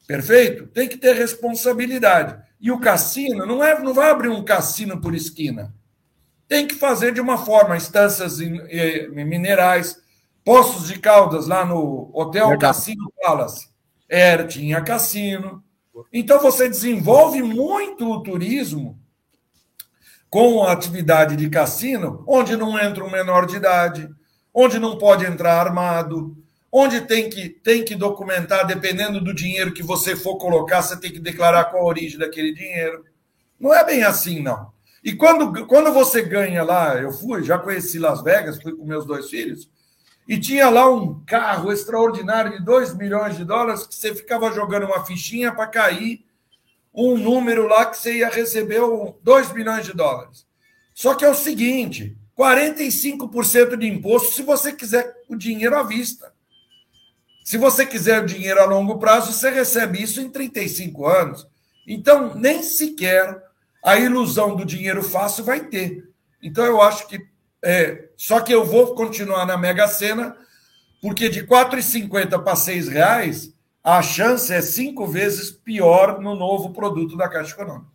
Perfeito? Tem que ter responsabilidade. E o cassino não, é, não vai abrir um cassino por esquina. Tem que fazer de uma forma, instâncias eh, minerais, Poços de Caldas, lá no Hotel Verdade. Cassino Palace. Era, tinha cassino. Então você desenvolve muito o turismo com a atividade de cassino, onde não entra um menor de idade, onde não pode entrar armado, onde tem que, tem que documentar, dependendo do dinheiro que você for colocar, você tem que declarar qual a origem daquele dinheiro. Não é bem assim, não. E quando, quando você ganha lá, eu fui, já conheci Las Vegas, fui com meus dois filhos, e tinha lá um carro extraordinário de 2 milhões de dólares que você ficava jogando uma fichinha para cair um número lá que você ia receber 2 milhões de dólares. Só que é o seguinte: 45% de imposto se você quiser o dinheiro à vista. Se você quiser o dinheiro a longo prazo, você recebe isso em 35 anos. Então, nem sequer a ilusão do dinheiro fácil vai ter. Então, eu acho que. É, só que eu vou continuar na Mega Sena, porque de R$ 4,50 para 6 reais, a chance é cinco vezes pior no novo produto da Caixa Econômica.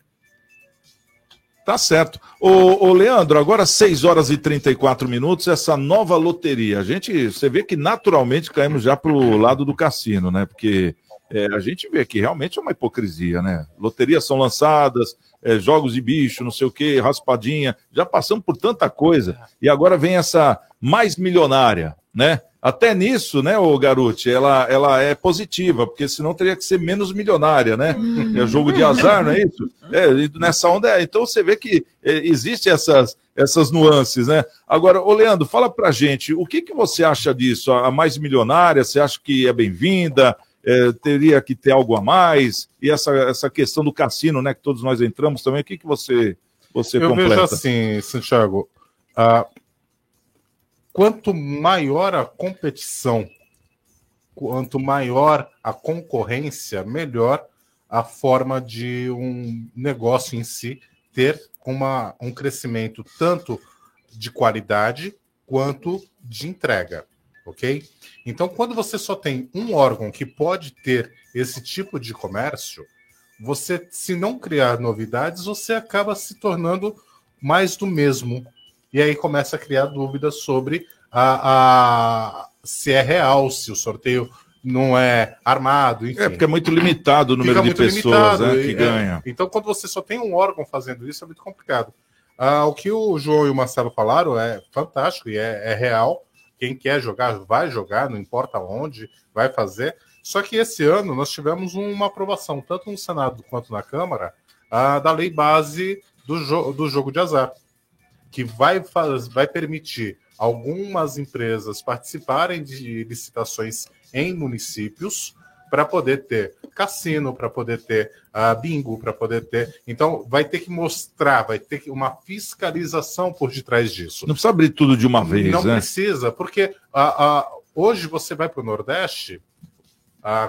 Tá certo. Ô, ô, Leandro, agora 6 horas e 34 minutos, essa nova loteria. A gente, você vê que naturalmente caímos já pro lado do cassino, né? Porque é, a gente vê que realmente é uma hipocrisia, né? Loterias são lançadas, é, jogos de bicho, não sei o quê, raspadinha, já passamos por tanta coisa. E agora vem essa mais milionária, né? Até nisso, né, o Garuti, ela, ela é positiva, porque senão teria que ser menos milionária, né? É jogo de azar, não é isso? É, nessa onda é. Então você vê que é, existem essas, essas nuances, né? Agora, ô Leandro, fala pra gente, o que, que você acha disso? A mais milionária, você acha que é bem-vinda? É, teria que ter algo a mais? E essa, essa questão do cassino, né, que todos nós entramos também, o que, que você, você Eu completa? vejo assim, Santiago, ah, quanto maior a competição, quanto maior a concorrência, melhor a forma de um negócio em si ter uma, um crescimento tanto de qualidade quanto de entrega, ok? Então, quando você só tem um órgão que pode ter esse tipo de comércio, você, se não criar novidades, você acaba se tornando mais do mesmo. E aí começa a criar dúvidas sobre a, a- se é real, se o sorteio não é armado, enfim. É porque é muito limitado o número Fica de pessoas né, que e- ganha. é. Então, quando você só tem um órgão fazendo isso, é muito complicado. Ah, o que o João e o Marcelo falaram é fantástico e é, é real. Quem quer jogar, vai jogar, não importa onde, vai fazer. Só que esse ano nós tivemos uma aprovação, tanto no Senado quanto na Câmara, da lei base do, jo do jogo de azar, que vai, vai permitir algumas empresas participarem de licitações em municípios para poder ter cassino, para poder ter uh, bingo, para poder ter. Então, vai ter que mostrar, vai ter que uma fiscalização por detrás disso. Não precisa abrir tudo de uma vez, Não né? precisa, porque uh, uh, hoje você vai para o Nordeste,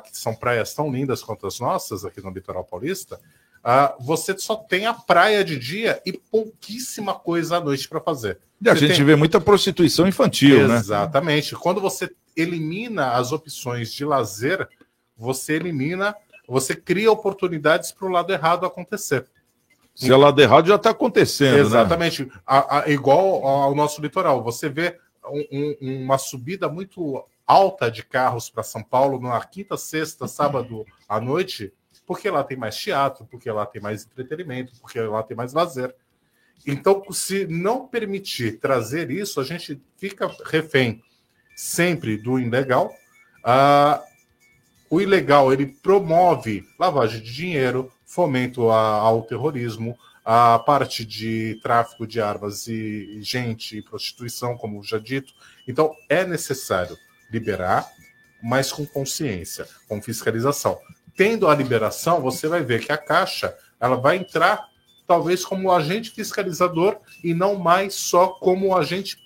que são praias tão lindas quanto as nossas aqui no litoral paulista, você só tem a praia de dia e pouquíssima coisa à noite para fazer. E a Você gente tem- vê muita prostituição infantil, né? Exatamente. Quando você elimina as opções de lazer, você elimina, você cria oportunidades para o lado errado acontecer. Se é lado errado, já está acontecendo, né? Exatamente. A- a- igual ao nosso litoral. Você vê um- um- uma subida muito alta de carros para São Paulo na quinta, sexta, sábado à noite, porque lá tem mais teatro, porque lá tem mais entretenimento, porque lá tem mais lazer. Então, se não permitir trazer isso, a gente fica refém sempre do ilegal. Ah, o ilegal ele promove lavagem de dinheiro, fomento a- ao terrorismo, a parte de tráfico de armas e gente e prostituição, como já dito. Então é necessário liberar, mas com consciência, com fiscalização. Tendo a liberação, você vai ver que a Caixa ela vai entrar talvez como agente fiscalizador e não mais só como agente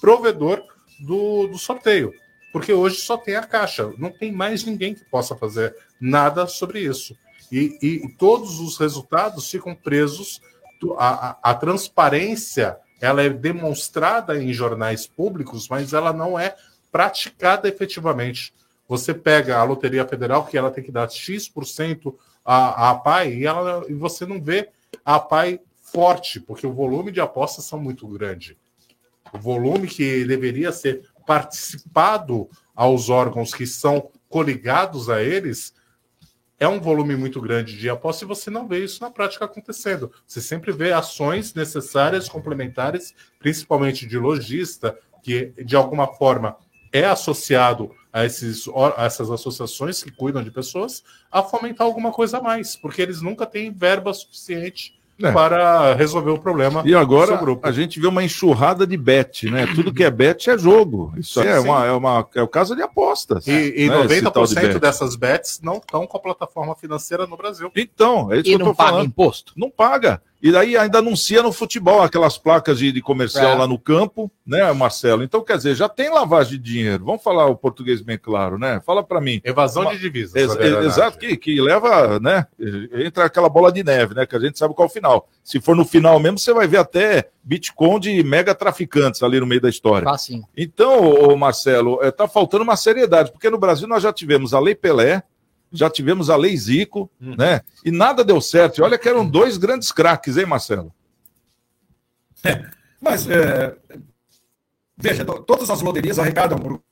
provedor do, do sorteio. Porque hoje só tem a Caixa, não tem mais ninguém que possa fazer nada sobre isso. E, e- todos os resultados ficam presos. A, a- a transparência ela é demonstrada em jornais públicos, mas ela não é praticada efetivamente. Você pega a Loteria Federal, que ela tem que dar X% a, a PAI, e, ela, e você não vê a PAI forte, porque o volume de apostas são muito grande. O volume que deveria ser participado aos órgãos que são coligados a eles é um volume muito grande de aposta e você não vê isso na prática acontecendo. Você sempre vê ações necessárias, complementares, principalmente de lojista, que de alguma forma é associado a, esses, a essas associações que cuidam de pessoas, a fomentar alguma coisa a mais, porque eles nunca têm verba suficiente É. para resolver o problema E do agora seu grupo. a gente vê uma enxurrada de bet, né? Tudo que é bet é jogo. Isso Sim, é, sim. uma, é, uma, é o caso de apostas. E, e né? Esse tal de 90% bet. dessas bets não estão com a plataforma financeira no Brasil. Então, é isso E que eu não tô paga falando. imposto? Não paga. E daí ainda anuncia no futebol aquelas placas de, de comercial É. lá no campo, né, Marcelo? Então, quer dizer, já tem lavagem de dinheiro. Vamos falar o português bem claro, né? Fala para mim. Evasão Uma- de divisas. Ex- exato, que, que leva, né? Entra aquela bola de neve, né? Que a gente sabe qual é o final. Se for no final mesmo, você vai ver até Bitcoin de mega traficantes ali no meio da história. Facinho. Então, ô, Marcelo, é, tá faltando uma seriedade, porque no Brasil nós já tivemos a Lei Pelé, já tivemos a Lei Zico, né? E nada deu certo. E olha que eram dois grandes craques, hein, Marcelo? Mas, é, veja, to- todas as loterias arrecadam para o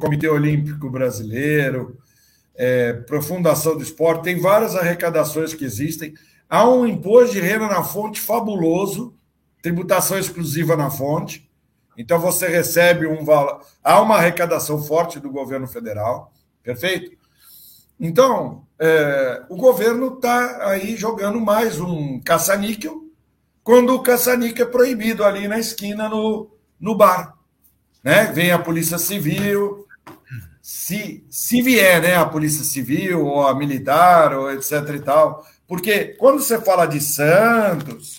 Comitê Olímpico Brasileiro, é, para a Fundação do Esporte, tem várias arrecadações que existem. Há um imposto de renda na fonte fabuloso, tributação exclusiva na fonte. Então, você recebe um valor. Há uma arrecadação forte do governo federal, perfeito? Então, é, o governo está aí jogando mais um caça-níquel, quando o caça-níquel é proibido ali na esquina no, no bar. Né? Vem a Polícia Civil, se, se vier né, a Polícia Civil, ou a militar, ou etc e tal. Porque quando você fala de Santos,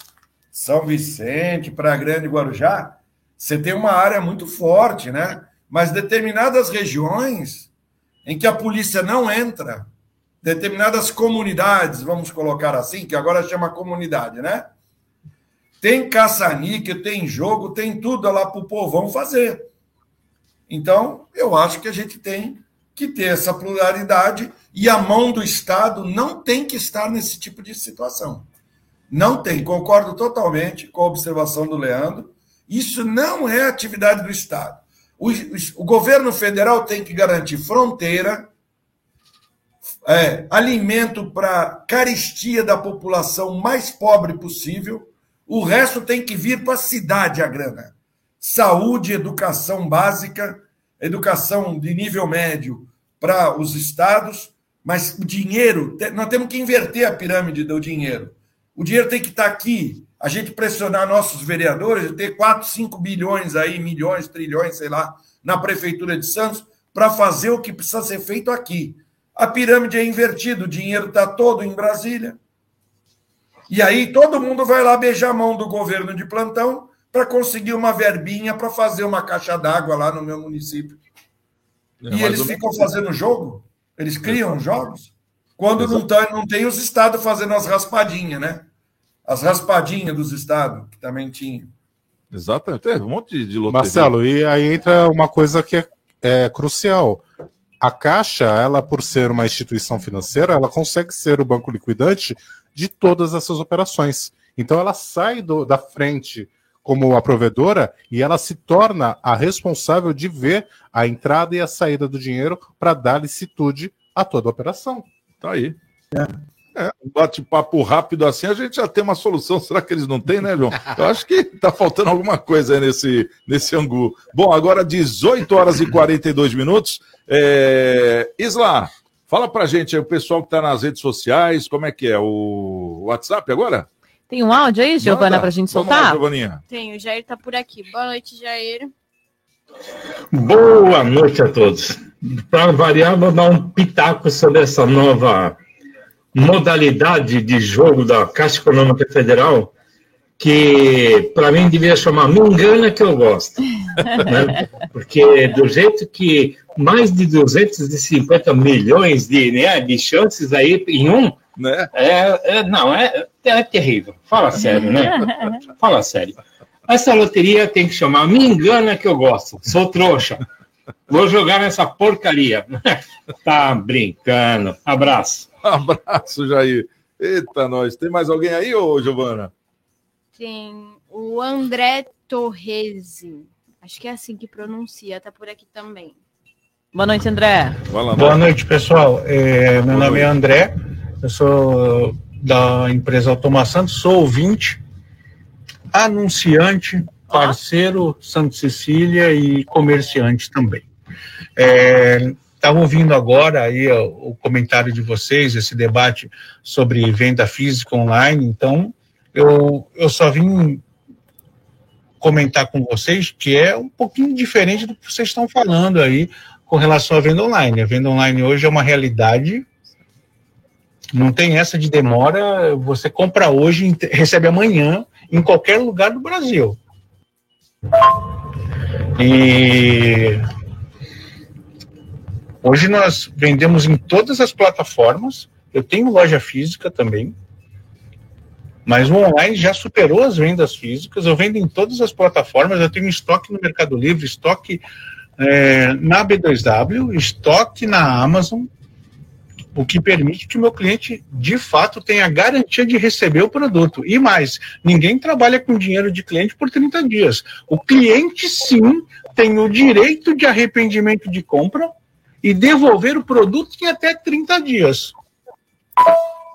São Vicente, Praia Grande Guarujá, você tem uma área muito forte, né? Mas determinadas regiões em que a polícia não entra, determinadas comunidades, vamos colocar assim, que agora chama comunidade, né? Tem caça-níquel, tem jogo, tem tudo lá para o povão fazer. Então, eu acho que a gente tem que ter essa pluralidade e a mão do Estado não tem que estar nesse tipo de situação. Não tem, concordo totalmente com a observação do Leandro. Isso não é atividade do Estado. O, o- governo federal tem que garantir fronteira, é, alimento para caristia da população mais pobre possível. O resto tem que vir para a cidade a grana. Saúde, educação básica, educação de nível médio para os estados, mas o dinheiro, nós temos que inverter a pirâmide do dinheiro. O dinheiro tem que estar aqui, a gente pressionar nossos vereadores, ter 4, 5 bilhões aí, milhões, trilhões, sei lá, na prefeitura de Santos, para fazer o que precisa ser feito aqui. a pirâmide é invertida, o dinheiro está todo em Brasília. E aí todo mundo vai lá beijar a mão do governo de plantão para conseguir uma verbinha para fazer uma caixa d'água lá no meu município. É, e eles ficam fazendo jogo? Eles criam jogos? Quando não, tá, não tem os estados fazendo as raspadinhas, né? As raspadinhas dos estados, que também tinha. Exatamente, teve um monte de, de loteria. Marcelo, e aí entra uma coisa que é, é crucial. A Caixa, ela por ser uma instituição financeira, ela consegue ser o banco liquidante de todas essas operações. Então ela sai do- da frente como a provedora e ela se torna a responsável de ver a entrada e a saída do dinheiro para dar licitude a toda a operação. Tá aí. É, um bate-papo rápido assim, a gente já tem uma solução. (laughs) Será que eles não têm, né, João? Eu acho que tá faltando alguma coisa aí nesse, nesse angu. Bom, agora 18 horas e 42 minutos. É... Isla, fala pra gente aí, o pessoal que tá nas redes sociais, como é que é? O WhatsApp agora? Tem um áudio aí, Giovana, pra gente Vamos lá, soltar? Giovaninha. Tem, o Jair tá por aqui. Boa noite, Jair. Boa noite a todos. Para variar, vou dar um pitaco sobre essa nova modalidade de jogo da Caixa Econômica Federal, que para mim devia chamar Me Engana Que Eu Gosto. né? Porque do jeito que mais de 250 milhões de, né, de chances aí em um, né? é, é- não, é, é terrível. Fala sério, né? Fala sério. Essa loteria tem que chamar Me Engana Que Eu Gosto. Sou trouxa. Vou jogar nessa porcaria. (laughs) tá brincando. Abraço. (laughs) Abraço, Jair. Eita, nós. Tem mais alguém aí, ô Giovana? Tem o André Torresi. Acho que é assim que pronuncia, tá por aqui também. Boa noite, André. Boa noite, pessoal. É, meu nome é André, eu sou da empresa Automação, sou ouvinte, anunciante, parceiro Santa Cecília e comerciante também. Estava ouvindo agora aí ó, o comentário de vocês, esse debate sobre venda física online, então eu, eu só vim comentar com vocês que é um pouquinho diferente do que vocês estão falando aí com relação à venda online. A venda online hoje é uma realidade. Não tem essa de demora. Você compra hoje, recebe amanhã, em qualquer lugar do Brasil. E hoje nós vendemos em todas as plataformas. Eu tenho loja física também. Mas o online já superou as vendas físicas. Eu vendo em todas as plataformas. Eu tenho estoque no Mercado Livre, estoque é, na B2W, estoque na Amazon, o que permite que o meu cliente, de fato, tenha a garantia de receber o produto. E mais, ninguém trabalha com dinheiro de cliente por 30 dias. O cliente, sim, tem o direito de arrependimento de compra e devolver o produto em até 30 dias.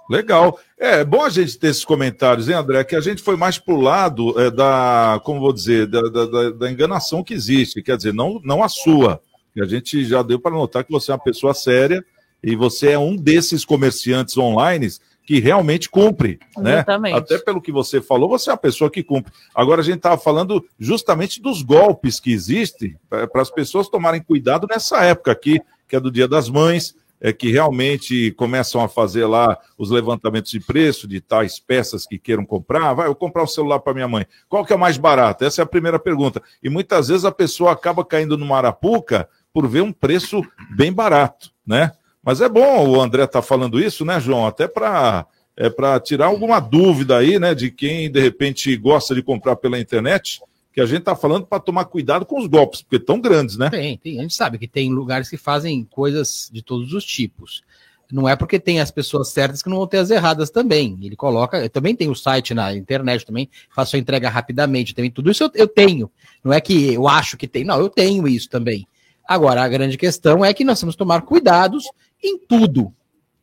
Legal. É, é bom a gente ter esses comentários, hein, André? Que a gente foi mais pro lado é, da, como vou dizer, da, da- da- da enganação que existe. Quer dizer, não, não a sua. E a gente já deu para notar que você é uma pessoa séria e você é um desses comerciantes online que realmente cumpre, né? Exatamente. Até pelo que você falou, você é uma pessoa que cumpre. Agora a gente estava falando justamente dos golpes que existem para as pessoas tomarem cuidado nessa época aqui, que é do Dia das Mães, é que realmente começam a fazer lá os levantamentos de preço de tais peças que queiram comprar. Vai, eu comprar um celular para minha mãe. Qual que é o mais barato? Essa é a primeira pergunta. E muitas vezes a pessoa acaba caindo numa arapuca por ver um preço bem barato, né? Mas é bom o André estar falando isso, né, João? Até para é para tirar alguma dúvida aí, né, de quem de repente gosta de comprar pela internet, que a gente está falando para tomar cuidado com os golpes, porque tão grandes, né? Tem, tem. A gente sabe que tem lugares que fazem coisas de todos os tipos. Não é porque tem as pessoas certas que não vão ter as erradas também. Ele coloca. Também tem o site na internet também, faço a entrega rapidamente. Também tudo isso eu, eu tenho. Não é que eu acho que tem, não, eu tenho isso também. Agora, a grande questão é que nós temos que tomar cuidados em tudo.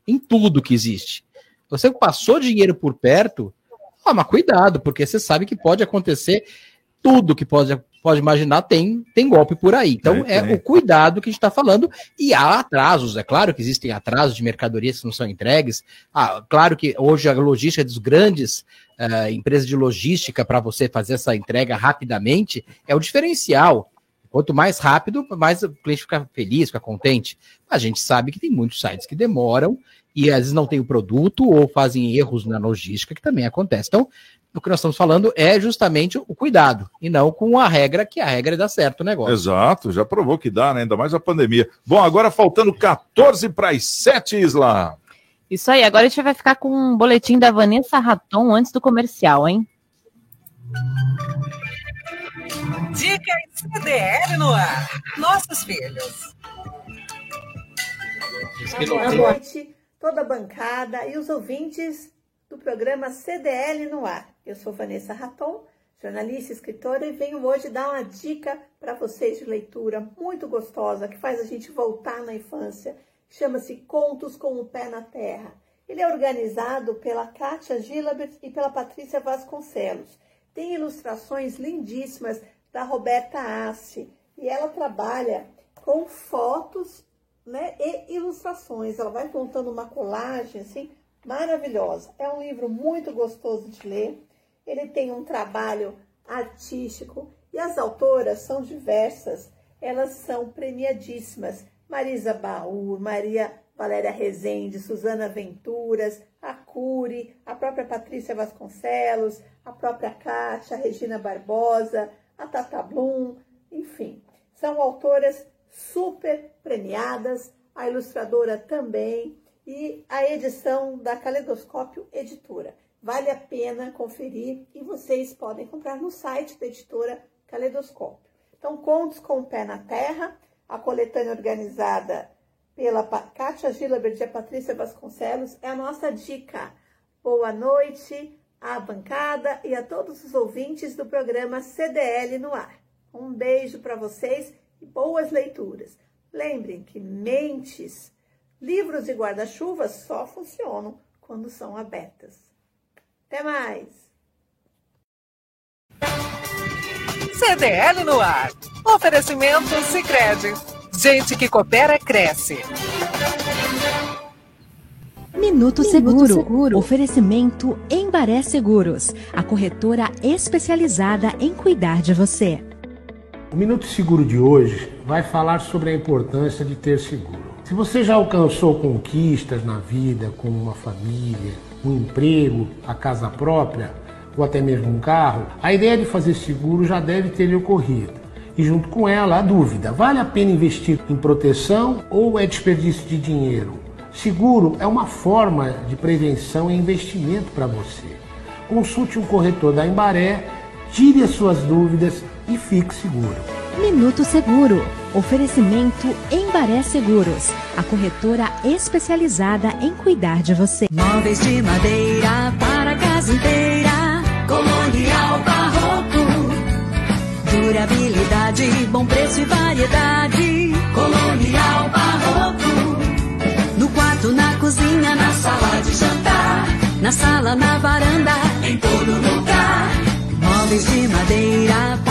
Em tudo que existe. Você passou dinheiro por perto, toma cuidado, porque você sabe que pode acontecer tudo que pode, pode imaginar tem, tem golpe por aí. Então É, é, o cuidado que a gente está falando. E há atrasos, é claro que existem atrasos de mercadorias que não são entregues. Ah, claro que hoje a logística dos grandes eh, empresas de logística para você fazer essa entrega rapidamente é o diferencial. Quanto mais rápido, mais o cliente fica feliz, fica contente. A gente sabe que tem muitos sites que demoram e às vezes não tem o produto ou fazem erros na logística, que também acontece. Então, o que nós estamos falando é justamente o cuidado, e não com a regra, que a regra é dar certo o negócio. Exato, já provou que dá, né? Ainda mais a pandemia. Bom, agora faltando 14 para as 7, Isla. Isso aí, agora a gente vai ficar com um boletim da Vanessa Raton antes do comercial, hein? Dicas CDL no ar. Nossos filhos. Boa noite, toda a bancada e os ouvintes do programa CDL no ar. Eu sou Vanessa Raton, jornalista e escritora, e venho hoje dar uma dica para vocês de leitura muito gostosa que faz a gente voltar na infância. Chama-se Contos com o Pé na Terra. Ele é organizado pela Kátia Gilabert e pela Patrícia Vasconcelos. Tem ilustrações lindíssimas da Roberta Assi e ela trabalha com fotos né, e ilustrações. Ela vai contando uma colagem assim maravilhosa. É um livro muito gostoso de ler. Ele tem um trabalho artístico e as autoras são diversas. Elas são premiadíssimas. Marisa Baur, Maria Valéria Rezende, Suzana Venturas, a Cury, a própria Patrícia Vasconcelos, a própria Kátia, a Regina Barbosa, a Tata Blum, enfim. São autoras super premiadas, a ilustradora também, e a edição da Caleidoscópio Editora. Vale a pena conferir e vocês podem comprar no site da editora Caleidoscópio. Então, Contos com o Pé na Terra, a coletânea organizada pela Kátia Gilabert e a Patrícia Vasconcelos, é a nossa dica. Boa noite à bancada e a todos os ouvintes do programa CDL no ar. Um beijo para vocês e boas leituras. Lembrem que mentes Livros e guarda-chuvas só funcionam quando são abertas. Até mais! CDL no ar. Oferecimento Sicredi. Gente que coopera cresce. Minuto Seguro. Seguro. Oferecimento Embaré Seguros, a corretora especializada em cuidar de você. O Minuto Seguro de hoje vai falar sobre a importância de ter seguro. Se você já alcançou conquistas na vida, como uma família, um emprego, a casa própria ou até mesmo um carro, a ideia de fazer seguro já deve ter lhe ocorrido. E junto com ela, a dúvida: vale a pena investir em proteção ou é desperdício de dinheiro? Seguro é uma forma de prevenção e investimento para você. Consulte um corretor da Embaré, tire as suas dúvidas e fique seguro. Minuto Seguro. Oferecimento Embaré Seguros, a corretora especializada em cuidar de você. Móveis de madeira para a casa inteira. Colonial Barroco. Durabilidade, bom preço e variedade. Colonial Barroco. No quarto, na cozinha, na sala de jantar. Na sala, na varanda, em todo lugar. Móveis de madeira para a casa inteira.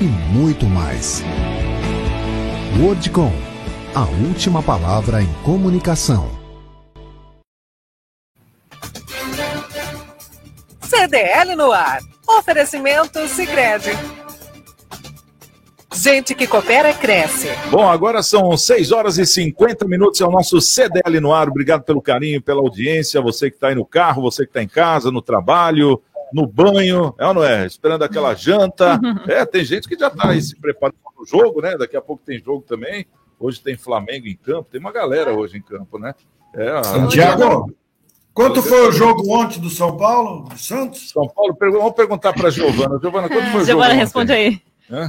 e muito mais. Wordcom, a última palavra em comunicação. CDL no ar. Oferecimento Sicredi. Gente que coopera cresce. Bom, agora são 6 horas e 50 minutos, é o nosso CDL no ar. Obrigado pelo carinho, pela audiência. Você que está aí no carro, você que está em casa, no trabalho, no banho, é ou não é? Esperando aquela janta. (laughs) É, tem gente que já está aí se preparando para o jogo, né? Daqui a pouco tem jogo também. Hoje tem Flamengo em campo, tem uma galera hoje em campo, né? É, Santiago, quanto foi o jogo ontem do São Paulo, do Santos? São Paulo, vamos perguntar para a Giovana. Giovana, quanto foi o jogo? Giovana, responde aí.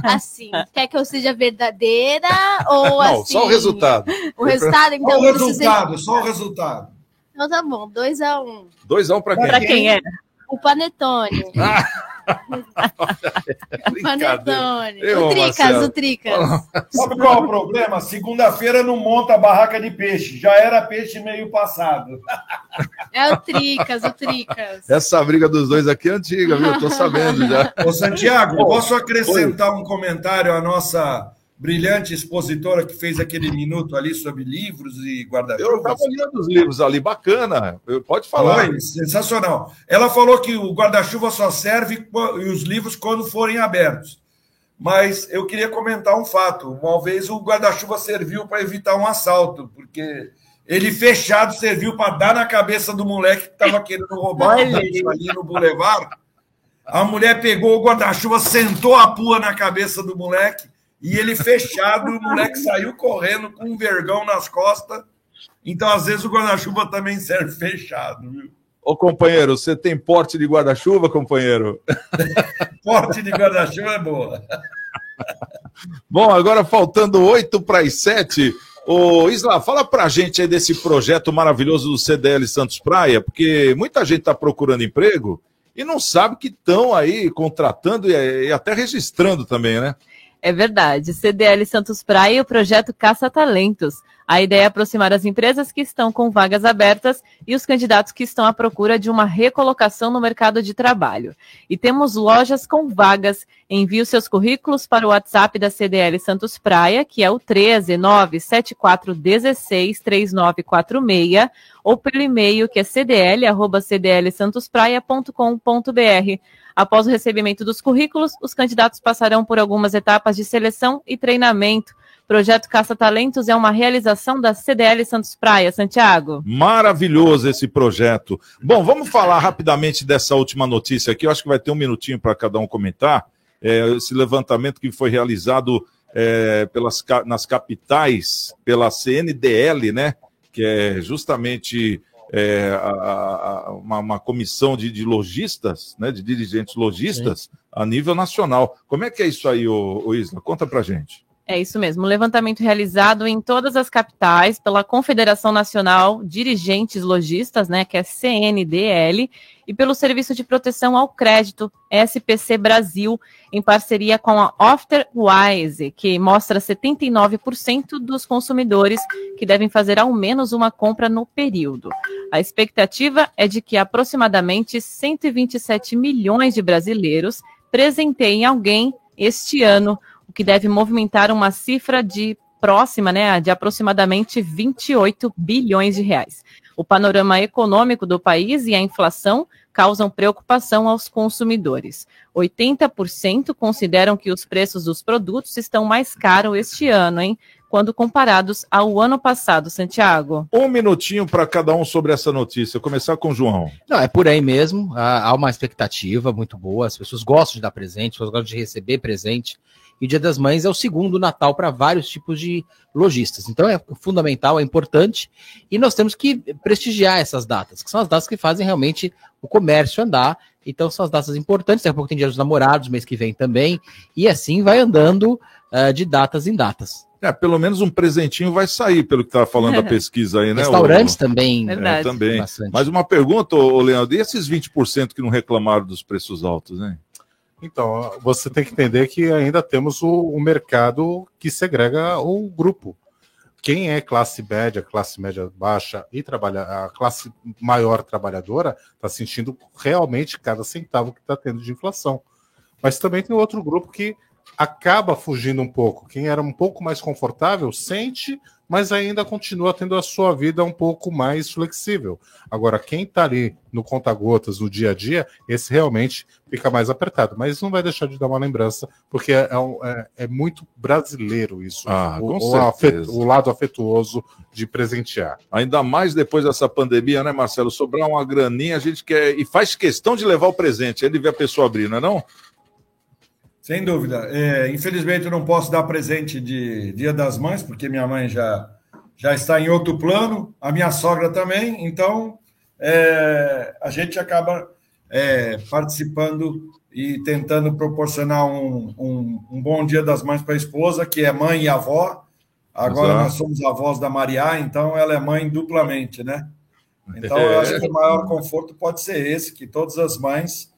Assim, quer que eu seja verdadeira ou Não, assim? só o resultado. O resultado, então. Só o resultado, só o resultado. Então tá bom, 2x1. Um. 2x1 um para quem? Pra quem é? O Panetone. (laughs) Panetone. Eu, O Tricas, Marcelo. o Tricas. Sabe qual é o problema? Segunda-feira não monta a barraca de peixe. Já era peixe meio passado. (laughs) É o Tricas, o Tricas. Essa briga dos dois aqui é antiga, viu? Eu tô sabendo já. Ô, Santiago, posso acrescentar um comentário à nossa brilhante expositora que fez aquele minuto ali sobre livros e Eu guarda-chuvas? estava olhando os livros ali, bacana. Eu- Pode falar. Foi sensacional. Ela falou que o guarda-chuva só serve e os livros quando forem abertos. Mas eu queria comentar um fato. Uma vez o guarda-chuva serviu para evitar um assalto, porque ele fechado serviu para dar na cabeça do moleque que estava querendo roubar ali no bulevar. A mulher pegou o guarda-chuva, sentou a pua na cabeça do moleque e ele fechado, o moleque saiu correndo com um vergão nas costas. Então, às vezes, o guarda-chuva também serve fechado, viu? Ô, companheiro, você tem porte de guarda-chuva, companheiro? (laughs) Porte de guarda-chuva é boa. Bom, agora faltando oito para as sete. Ô, Isla, fala pra gente aí desse projeto maravilhoso do CDL Santos Praia, porque muita gente está procurando emprego e não sabe que estão aí contratando e, e até registrando também, né? É verdade. CDL Santos Praia e o projeto Caça Talentos. A ideia é aproximar as empresas que estão com vagas abertas e os candidatos que estão à procura de uma recolocação no mercado de trabalho. E temos lojas com vagas. Envie os seus currículos para o WhatsApp da CDL Santos Praia, que é o 13 97416 3946, ou pelo e-mail que é cdl@cdlsantospraia.com.br. Após o recebimento dos currículos, os candidatos passarão por algumas etapas de seleção e treinamento. Projeto Caça Talentos é uma realização da CDL Santos Praia, Santiago. Maravilhoso esse projeto. Bom, vamos falar rapidamente dessa última notícia aqui. Eu acho que vai ter um minutinho para cada um comentar. É, esse levantamento que foi realizado é, pelas, nas capitais pela CNDL, né? Que é justamente é, a- a- a- uma, uma comissão de, de lojistas, né? De dirigentes lojistas a nível nacional. Como é que é isso aí, ô, ô Isla? Conta pra gente. É isso mesmo, um levantamento realizado em todas as capitais pela Confederação Nacional Dirigentes Logistas, né, que é CNDL, e pelo Serviço de Proteção ao Crédito, SPC Brasil, em parceria com a Afterwise, que mostra 79% dos consumidores que devem fazer ao menos uma compra no período. A expectativa é de que aproximadamente 127 milhões de brasileiros presenteiem alguém este ano, o que deve movimentar uma cifra de próxima, né, de aproximadamente 28 bilhões de reais. O panorama econômico do país e a inflação causam preocupação aos consumidores. 80% consideram que os preços dos produtos estão mais caros este ano, hein? Quando comparados ao ano passado, Santiago. Um minutinho para cada um sobre essa notícia. Começar com o João. Não, é por aí mesmo. Há há uma expectativa muito boa. As pessoas gostam de dar presente, as pessoas gostam de receber presente. E o Dia das Mães é o segundo Natal para vários tipos de lojistas. Então é fundamental, é importante. E nós temos que prestigiar essas datas, que são as datas que fazem realmente o comércio andar. Então são as datas importantes. Daqui a pouco tem Dia dos Namorados, mês que vem também. E assim vai andando ah, de datas em datas. É, pelo menos um presentinho vai sair, pelo que estava falando a (laughs) pesquisa aí, né? Restaurantes o- também. É, Verdade. também. Bastante. Mas uma pergunta, ô, Leandro, e esses 20% que não reclamaram dos preços altos, né? Então, você tem que entender que ainda temos o, o mercado que segrega o grupo. Quem é classe média, classe média baixa e trabalha, a classe maior trabalhadora está sentindo realmente cada centavo que está tendo de inflação. Mas também tem outro grupo que acaba fugindo um pouco. Quem era um pouco mais confortável sente, mas ainda continua tendo a sua vida um pouco mais flexível. Agora, quem está ali no conta-gotas, no dia a dia, esse realmente fica mais apertado. Mas não vai deixar de dar uma lembrança, porque é, um- é- é muito brasileiro isso. Ah, o, o afet- certeza. o lado afetuoso de presentear. Ainda mais depois dessa pandemia, né, Marcelo? Sobrar uma graninha, a gente quer. E faz questão de levar o presente. Ele vê a pessoa abrir, não é não? Sem dúvida. É, infelizmente, eu não posso dar presente de Dia das Mães, porque minha mãe já, já está em outro plano, a minha sogra também, então é, a gente acaba é, participando e tentando proporcionar um, um, um bom Dia das Mães para a esposa, que é mãe e avó. Agora Exato. nós somos avós da Maria, então ela é mãe duplamente, né? Então eu acho que o maior conforto pode ser esse, que todas as mães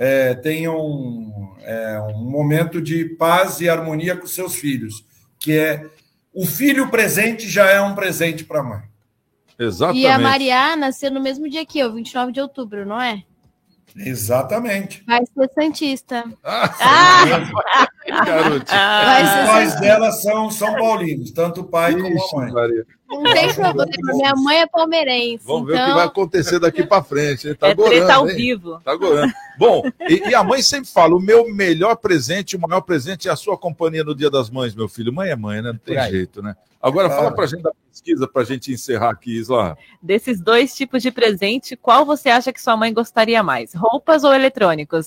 é, tenham é, um momento de paz e harmonia com seus filhos, que é o filho presente já é um presente para a mãe. Exatamente. E a Mariá nasceu no mesmo dia que eu, 29 de outubro, não é? Exatamente. Vai ser Santista. Ah, Garotinho. Vai Os ser pais dela são São Paulinos, tanto o pai como a mãe. Não tem problema. Minha mãe é palmeirense. Vamos ver então... o que vai acontecer daqui para frente. Tá É treta gorando, ao hein? vivo. Tá gorando. Bom, e, e a mãe sempre fala: o meu melhor presente, o maior presente é a sua companhia no Dia das Mães, meu filho. Mãe é mãe, né? Não tem jeito, né? Agora fala Claro. pra gente da pesquisa, pra gente encerrar aqui, Isla. Desses dois tipos de presente, qual você acha que sua mãe gostaria mais? Roupas ou eletrônicos?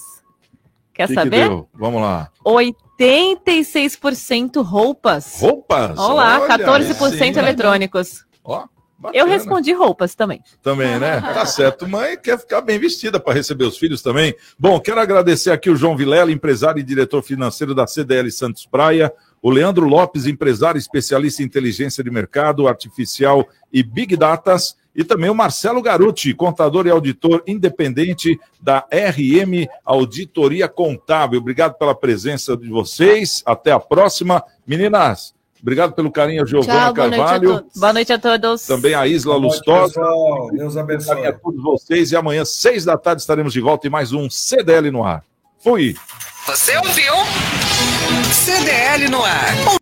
Quer que que saber? deu? Vamos lá. 86% roupas. Roupas? Olha lá, Olha 14% aí, sim. eletrônicos. Ó, bacana. Eu respondi roupas também. Também, né? Tá certo. Mãe quer ficar bem vestida para receber os filhos também. Bom, quero agradecer aqui o João Vilela, empresário e diretor financeiro da CDL Santos Praia. O Leandro Lopes, empresário especialista em inteligência de mercado artificial e Big Datas. E também o Marcelo Garuti, contador e auditor independente da RM Auditoria Contábil. Obrigado pela presença de vocês. Até a próxima. Meninas, obrigado pelo carinho, Giovana Tchau, boa noite, a Carvalho. todos. boa noite a todos. Também a Isla Boa noite, Lustosa. pessoal. Deus abençoe. a todos vocês. E amanhã, seis da tarde, estaremos de volta em mais um CDL no ar. Fui! Você ouviu? CDL no ar.